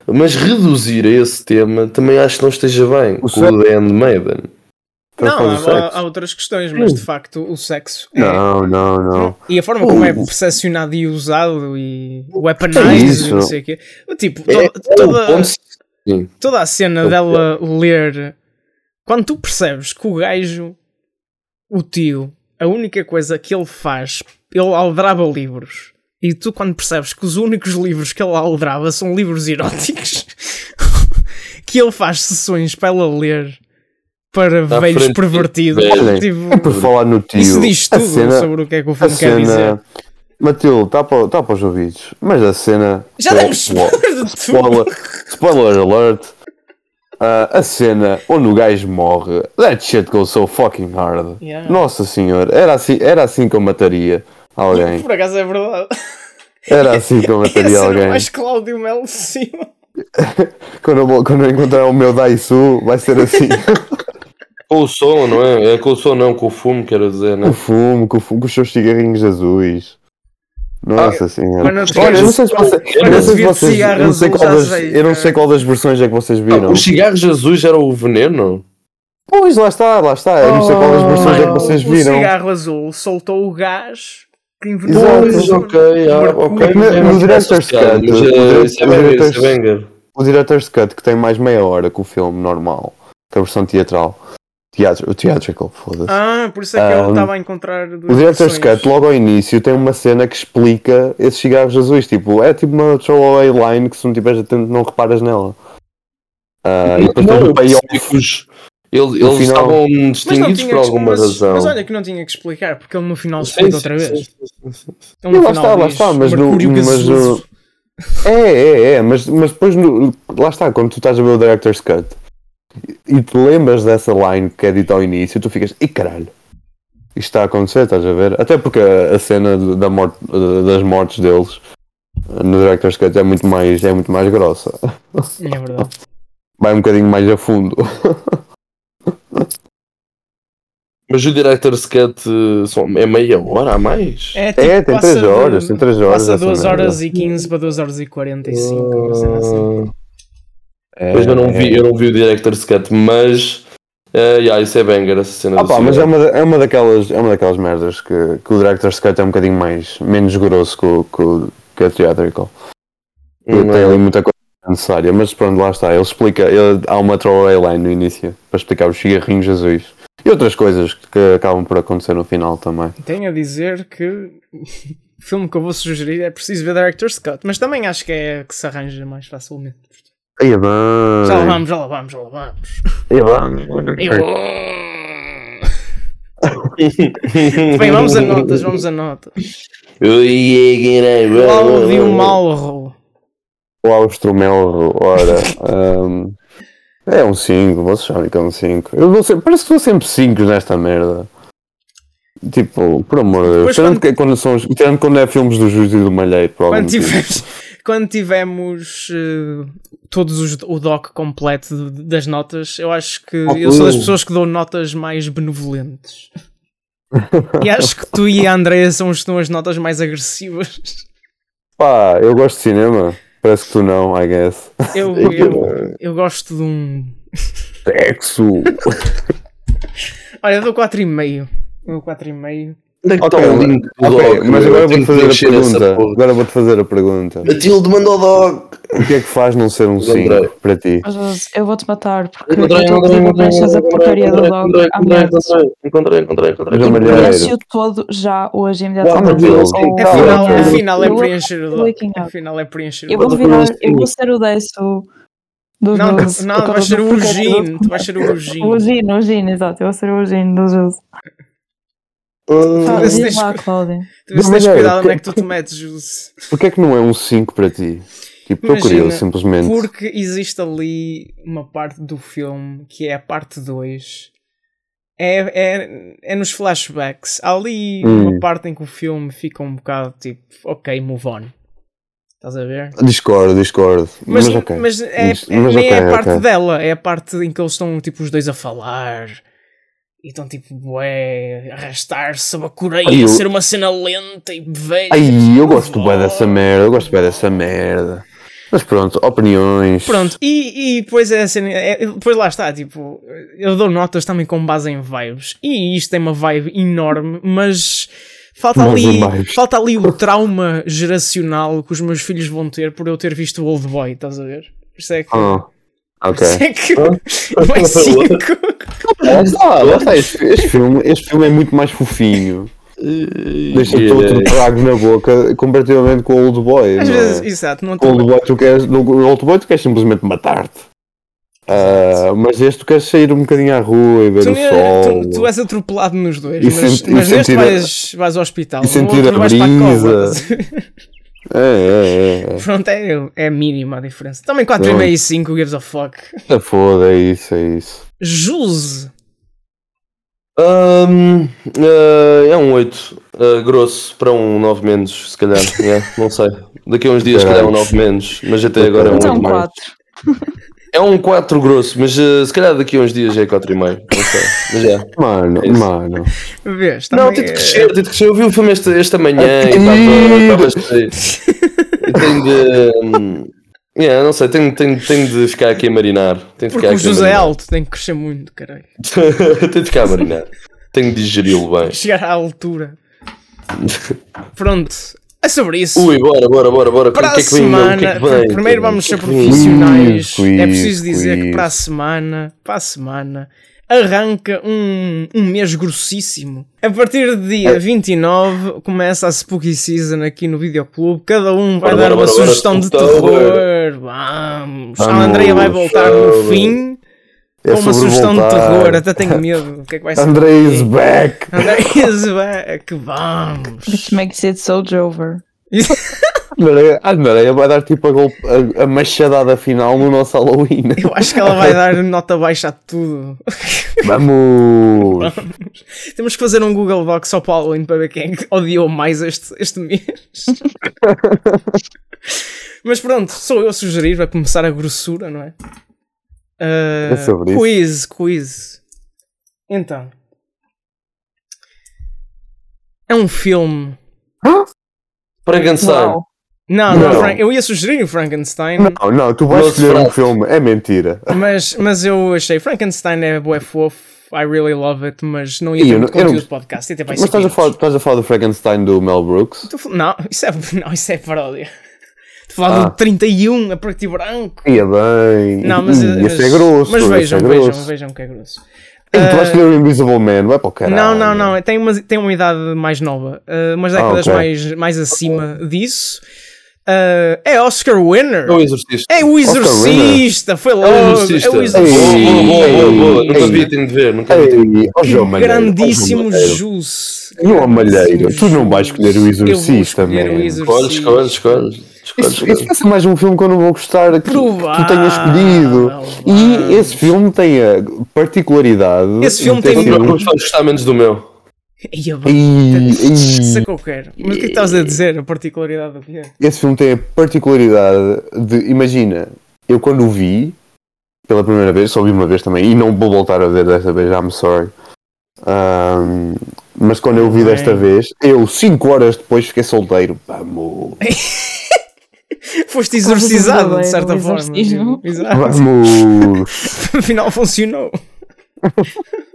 mas reduzir a esse tema também acho que não esteja bem. O o The Handmaiden. Não, há, sexo. há outras questões, mas de facto o sexo é. Não, não, não. E a forma como é percepcionado e usado e É weaponized e isso. não sei o quê. Tipo, É, to- é toda, toda a cena Eu- dela ler. Quando tu percebes que o gajo, o tio, a única coisa que ele faz, ele aldraba livros E tu, quando percebes que os únicos livros que ele aldrava são livros eróticos, <laughs> que ele faz sessões para ela ler para À velhos pervertidos. Olhem, Tipo, é por falar no tio. isso diz tudo cena, sobre o que é que o filme quer dizer. cena. Matilde, está para, tá para os ouvidos. Mas a cena. Já demos Spo- spoiler spoiler, spoiler alert. Ah, a cena onde o gajo morre. That shit goes so fucking hard. Yeah. Nossa senhora, era assim, era assim que eu mataria alguém. Por acaso é verdade. Era assim que eu <laughs> mataria alguém. mais Cláudio Melo de cima. <laughs> Quando, eu, quando eu encontrar o meu Daisu, vai ser assim. <laughs> Com o som, não é? É com o som, não, com o fumo, quero dizer, com né? fumo, com fumo, com os seus cigarrinhos azuis. Nossa senhora. Olha, eu não sei se vocês. Eu não sei se não sei qual das, eu não cara. sei qual das versões é que vocês viram. Os cigarros azuis era o veneno? Pois, lá está, lá está. Eu não sei qual das versões é que vocês o viram. cigarro azul soltou o gás que envenenou Exato. zona. ok, ah, ok. No- é no Director's Cut, o é o é. O Director's Cut, que tem mais meia hora que o filme normal, que a versão teatral. Teatro, o theatrical, foda-se. Ah, por isso é que ele Um, estava a encontrar O Director's versões. Cut, logo ao início, tem uma cena que explica esses cigarros azuis. Tipo, é tipo uma throwaway line que se não tiveres atento não reparas nela. Ah, e depois tem um payoff. Eles, No eles final- estavam distinguidos por alguma mas, razão. Mas olha que não tinha que explicar, porque ele no final explica sim, outra sim, vez. sim, sim, sim. Ele no Lá final está, lá está, mas no- mas gasoso. É, é, é, mas, mas depois, no- lá está, quando tu estás a ver o Director's Cut e te lembras dessa line que é dita ao início, tu ficas, e caralho, isto está a acontecer, estás a ver? Até porque a, cena do- da morte, das mortes deles no Director's Cut é muito mais, é muito mais grossa. É verdade. Vai um bocadinho mais a fundo. Mas o Director's Cut eh, é meia hora a mais? É, tipo, É, tem passa 3 de- horas, tem 3 horas. Passa essa 2 merda. horas e 15 para 2 horas e 45. uma cena assim. É, Pois eu não é. vi, eu não vi o Director's Cut, mas eh, yeah, isso é banger, essa cena Ah pá, mas é uma, é uma daquelas, é uma daquelas merdas que, que o Director's Cut é um bocadinho mais, menos grosso que, o- que, o- que a Theatrical. Hum, Tem ali muita coisa necessária, mas pronto, lá está. Ele explica, ele, há uma throwaway line no início para explicar os cigarrinhos azuis e outras coisas que acabam por acontecer no final também. Tenho a dizer que <laughs> o filme que eu vou sugerir é preciso ver Director's Cut, mas também acho que é que se arranja mais facilmente. Aí Já lá vamos, já lá vamos, já lá vamos. aí bem. <laughs> Bem, vamos a notas, vamos a notas. Cláudio Malro. O Austromel, ora, hum, é um 5, vocês sabem que é um 5. Eu vou ser, parece que vou sempre 5 nesta merda. Tipo, por amor de Deus, tirando, quando- que- quando, são, tirando quando é filmes do Juiz e do Malheiro, algum Quando motivo. Quando tivemos eh, todos os, o doc completo de- das notas, eu acho que Oh, eu sou das uh. pessoas que dou notas mais benevolentes. e acho que tu e a Andrea são dão as notas mais agressivas. Pá, eu gosto de cinema. Parece que tu não, I guess. Eu, <laughs> eu, eu gosto de um. Sexo. Olha, eu dou 4,5. Eu dou 4,5. Onde é que está o link do ok, doc? mas agora vou-te fazer a pergunta. Agora vou-te fazer a pergunta. Matilde mandou o doc. O que é que faz não ser um André. 5 para ti? Eu vou-te matar porque Encontrei, eu estou a pedir encontrei, para preencheres a encontrei, porcaria do encontrei, dog encontrei, há encontrei, encontrei, encontrei, preenche-o todo já hoje imediatamente. Afinal, é preencher o up. Afinal é preencher o Eu doc. vou virar, eu vou ser o décimo dos Não, não, tu vais ser do o Eugene. do- Tu vais ser o O Eugene. Eugene, o Eugene, exato. Eu vou ser o Eugene dos Jose. Diz tens lá. Tu vês tens cuidado onde que- é que tu te metes, Juse. Porquê é que não é um 5 para ti? Tipo, estou Imagina, curioso, simplesmente. Porque existe ali uma parte do filme que é a parte 2. É, é, é nos flashbacks. Há ali Hum. uma parte em que o filme fica um bocado tipo, ok, move on. Estás a ver? Discordo, discordo. Mas, Mas, ok. mas, é, Mas- é- mas nem é a parte ok. dela, é a parte em que eles estão tipo os dois a falar e estão tipo, bué, arrastar-se a bacureia, Ai, eu- ser uma cena lenta e velha. Ai, eu Por gosto bem favor. dessa merda, eu gosto bem dessa merda. Mas pronto, opiniões. Pronto, e, e depois é a cena. é- depois lá está, tipo, eu dou notas também com base em vibes. E isto tem uma vibe enorme, mas falta ali, vibes. falta ali o trauma geracional que os meus filhos vão ter por eu ter visto o Old Boy, estás a ver? Por isso é que. Ah, ok. é. Não é cinco. Lá está, lá está. Este, este filme, este filme é muito mais fofinho. Deixa todo o trago na boca comparativamente com o Old Boy. Às não é? vezes, exato, não Com o Old. Boy tu queres, no Old Boy tu queres simplesmente matar-te. Ah, mas este tu queres sair um bocadinho à rua e ver Tu, o sol. tu, tu és atropelado nos dois, E mas, senti- mas neste vais, vais ao hospital. e sentir outro a vais para a cova. brisa. <laughs> É, é, é. <laughs> Pronto, é, é mínima a diferença. Também 4,5 e 5 gives a fuck. é. Foda, é isso, é isso. Juse. Hum, eh, é um 8 eh, grosso para um 9 menos, se calhar. <laughs> yeah, não sei. Daqui a uns dias, se calhar, é um 9 menos, mas até agora é um Então, 8 mais. <laughs> 4. É um 4 grosso, mas eh, se calhar daqui a uns dias já é 4,5. Não sei. Mas é. Mano, É mano. Vês? Não, tem de é- crescer, tem de crescer. Eu vi o filme esta, esta manhã e Ih. estava tenho de. hum, yeah, não sei, tenho, tenho, tenho de ficar aqui a marinar. Tenho de Porque ficar o José é alto, tem que crescer muito, caralho. <laughs> tenho de ficar a marinar. Tenho de digeri-lo bem. Chegar à altura. <laughs> Pronto, é sobre isso. Ui, bora, bora, bora, bora. Que para é a que vem? meu? O que é semana, que vem? primeiro vamos que é ser que vem? profissionais. É preciso dizer que para a semana, para a semana, arranca um, um mês grossíssimo. A partir do É. dia 29 começa a Spooky Season aqui no Videoclube. Cada um vai Bora, dar bora, uma bora, sugestão de terror. Vamos. A Vamos, Andrea vai voltar no fim É uma sugestão de voltar. terror. Até tenho medo. O que é que vai ser? Andrei is back. <laughs> Andrea is back. Vamos. Which makes it so Jover. Andrei, Andrei vai dar tipo a, golpe, a, a machadada final no nosso Halloween. Eu acho que ela vai <laughs> dar nota baixa a tudo. Vamos! Temos que fazer um Google Doc só para o Halloween para ver quem é odiou mais este, este mês. <laughs> Mas pronto, sou eu a sugerir, vai começar a grossura, não é? Ah, É sobre isso. quiz, quiz. Então. É um filme. Frankenstein. Não, não, Não. Frank- eu ia sugerir o Frankenstein, Não, não, tu vais escolher um filme, é mentira. mas, mas eu achei Frankenstein é bué fofo. I really love it, mas não ia ter muito conteúdo de podcast. Até vai Mas estás a, falar, estás a falar do Frankenstein do Mel Brooks? Não, isso é, <laughs> não, isso é paródia. Falar Ah. do 31 a preto e branco. Ia bem. Não, mas, Ih, mas, esse é grosso. mas vejam, é vejam, grosso. vejam que é grosso. Ih, tu vais Ah, escolher o Invisible Man, vai para o caralho. não, não, não, tem uma, tem uma idade mais nova, uh, umas décadas ok. mais, mais acima disso. Uh, é Oscar winner. É o Exorcista. É o Exorcista, foi logo. É o É Exorcista. o Boa, Exorcista. boa, boa, boa, boa. Nunca Ei. vi, tenho de ver. Nunca vi, tenho. Ei, Grandíssimo Malheiro. jus. João Malheiro, tu não vais escolher o Exorcista, escolher o man. Exorcista. Escolhe, escolhe, escolhe. Isso, escolhe. isso é mais um filme que eu não vou gostar que Provável, tu tenhas escolhido. E esse filme tem a particularidade. Esse filme tem sido- Vamos gostar menos do meu. Ia bem. Ih, Isso é ih. que eu. Mas o que é que estás a dizer? A particularidade do que é? Esse filme tem a particularidade de. Imagina, eu quando o vi pela primeira vez, só vi uma vez também, e não vou voltar a ver desta vez, I'm sorry. Ahm, mas quando eu vi desta vez, eu 5 horas depois fiquei solteiro. Vamos! <laughs> Foste exorcizado, de certa forma. Exato. Vamos! <laughs> Afinal, funcionou.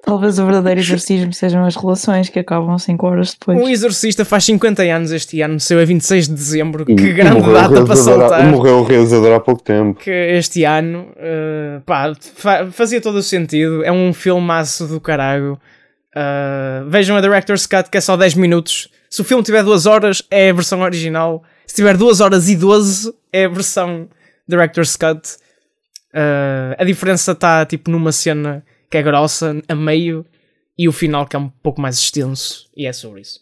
Talvez o verdadeiro exorcismo sejam as relações que acabam 5 horas depois. O Exorcista faz 50 anos este ano, seu é 26 de dezembro. E- Que grande data para saltar. Morreu o realizador há pouco tempo. Que este ano, eh, pá, fa- fazia todo o sentido. É um filmaço do caralho. Eh, vejam a Director's Cut, que é só 10 minutos. Se o filme tiver 2 horas, é a versão original. Se tiver 2 horas e 12, é a versão Director's Cut. Eh, a diferença está tipo numa cena que é grossa, a meio, e o final que é um pouco mais extenso. E é sobre isso.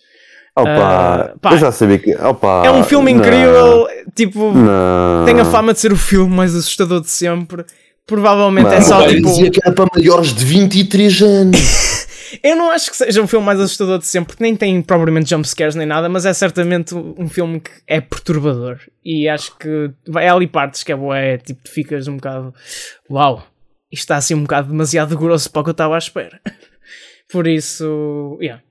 Opa, Ah, pá, eu já sabia que. Opa, é um filme não, incrível, tipo, Não. tem a fama de ser o filme mais assustador de sempre. Provavelmente é só tipo. dizer que era para maiores de 23 anos. <laughs> Eu não acho que seja o filme mais assustador de sempre, porque nem tem propriamente jumpscares nem nada, mas é certamente um filme que é perturbador. E acho que vai há ali partes que é boa, é tipo, tu ficas um bocado. Uau, isto está assim um bocado demasiado grosso para o que eu estava à espera. <laughs> Por isso, yeah.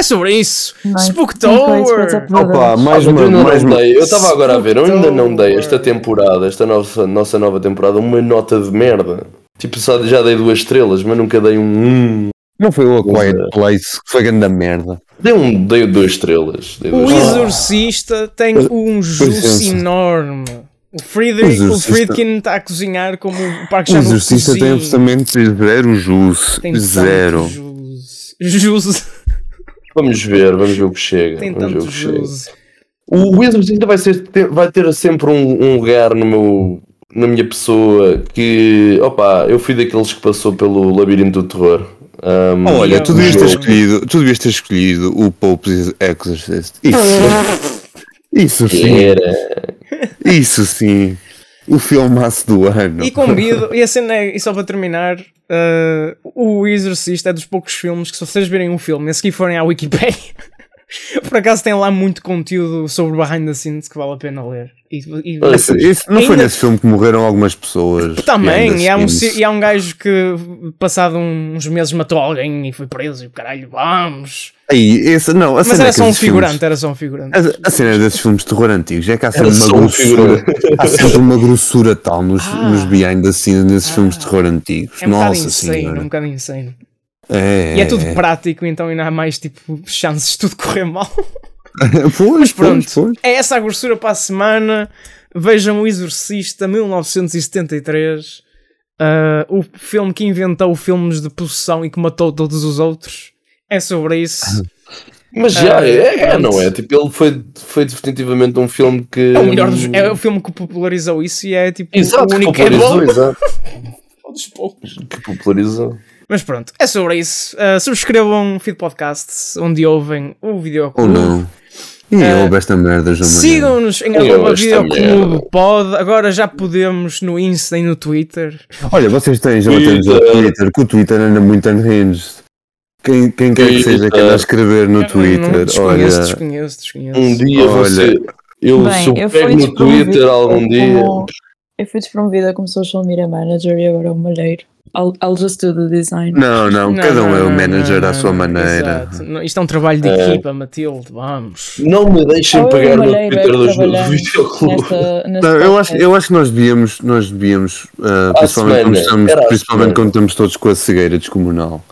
É sobre isso. Nice. Spooktober! Opa, mais uma. eu Mais uma. eu estava agora a ver, eu ainda não dei esta temporada, esta nossa, nossa nova temporada, uma nota de merda. Tipo, só já dei duas estrelas, mas nunca dei um. hum. Não foi o A Quiet é. Place que foi grande merda. Dei, um, dei duas estrelas. Dei O duas estrelas. Exorcista tem um juice enorme. O Friedrich, o Exorcista. Friedkin está a cozinhar como o Parque O exorcista tem absolutamente zero jus. Tem Zero. Juice. Juice. Vamos ver, vamos ver o que chega. Tem vamos ver o que chega. O o Exorcista vai, ser, vai ter sempre um, um lugar no meu, na minha pessoa que, opa, eu fui daqueles que passou pelo labirinto do terror. Um, Olha, tu devias ter escolhido, tu devias ter escolhido o Pope's Exorcist. Isso. <laughs> Isso sim. era. Isso sim. O filmaço do ano. E convido, e a cena é, e só para terminar, uh, o Exorcista é dos poucos filmes que se vocês virem um filme e a seguir forem à Wikipedia, <laughs> <laughs> por acaso tem lá muito conteúdo sobre behind the scenes que vale a pena ler. E, e- Esse- esse- não foi Ainda- nesse filme que morreram algumas pessoas. também, e há, um, e há um gajo que passado uns meses matou alguém e foi preso e o caralho, vamos. Aí, esse, não, a Mas cena é era só um esses filmes- figurante, era só um figurante. A, a cena desses filmes de terror antigos é que há sempre uma um grossura. figurante. Há sempre uma grossura tal nos, <laughs> Ah. nos behind the scenes nesses filmes de terror antigos. É um Nossa insane, um senhora. bocado insane. É, E é tudo prático, então ainda há mais tipo chances de tudo correr mal. <laughs> Pois, Mas pronto, pois, pois. é essa a grossura para a semana. Vejam O Exorcista 1973, ah, o filme que inventou filmes de possessão e que matou todos os outros. É sobre isso. <laughs> Mas já, Ah, é, é, não é? Tipo, ele foi, foi definitivamente um filme que. É o melhor dos, é o filme que popularizou isso e é tipo Exato, o único que é popularizou, bom. exato. <laughs> Um dos poucos. Que popularizou. Mas pronto, é sobre isso. Ah, subscrevam o Feed Podcasts onde ouvem o Ou Videoclube. não. E Eh, eu esta merda amanhã. Sigam-nos em arroba Videoclube. Pod. Agora já podemos no Insta e no Twitter. Olha, vocês têm, já batemos o Twitter. Twitter, que o Twitter anda muito unhinged. Quem, quem quer que seja que anda a escrever no Eu não Twitter, desconheço, olha. desconheço, desconheço. Um dia Olha. você. Eu, Bem, se eu pego no Twitter algum dia. como- Eu fui despromovida como social media manager e agora é o malheiro. I'll, I'll just do the design. Não, não, cada um é o não, manager não, à sua não, maneira. exato. Não, Isto é um trabalho de É. equipa, Matilde. Vamos. Não me deixem Ou eu pegar no Twitter dos <laughs> videoclubes. Não, eu, acho, eu acho que nós devíamos, nós devíamos uh, principalmente, quando estamos, principalmente quando estamos todos com a cegueira descomunal,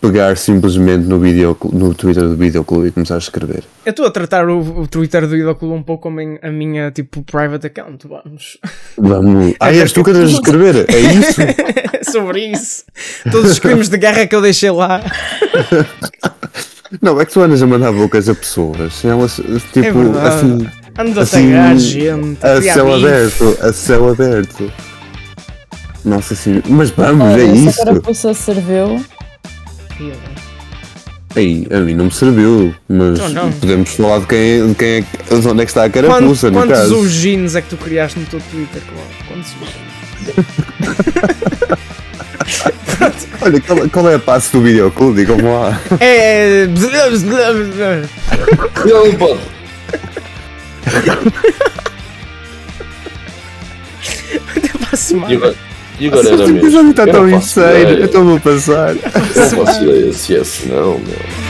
pegar simplesmente no, video, no Twitter do videoclube e começar a escrever. Eu estou a tratar o, o Twitter do Idóculo um pouco como em- a minha tipo private account. Vamos. Vamos. <laughs> Ah, és tu que andas a escrever? É isso? É <laughs> sobre isso. Todos os crimes de guerra que eu deixei lá. <laughs> Não, é que tu andas a mandar bocas a pessoas. Elas, tipo, É verdade. assim, Ando a Assim, gente. a céu bife. aberto, a céu aberto. Nossa senhora, mas vamos, Olha, é se isso. a carapuça serviu, Aí, a mim não me serviu, mas Então não. podemos falar de quem, de quem é, de onde é que está a Quanto- carapuça, no quantos caso. ugines é que tu criaste no teu Twitter, Cláudio? Quantos? Olha, qual, qual é a passe do videoclube? Digam lá. É. Ele não pode. Até para a semana. E e Este mesmo. episódio está Eu tão insano, eu a passar. Eu não faço ideia se é assim, não, meu.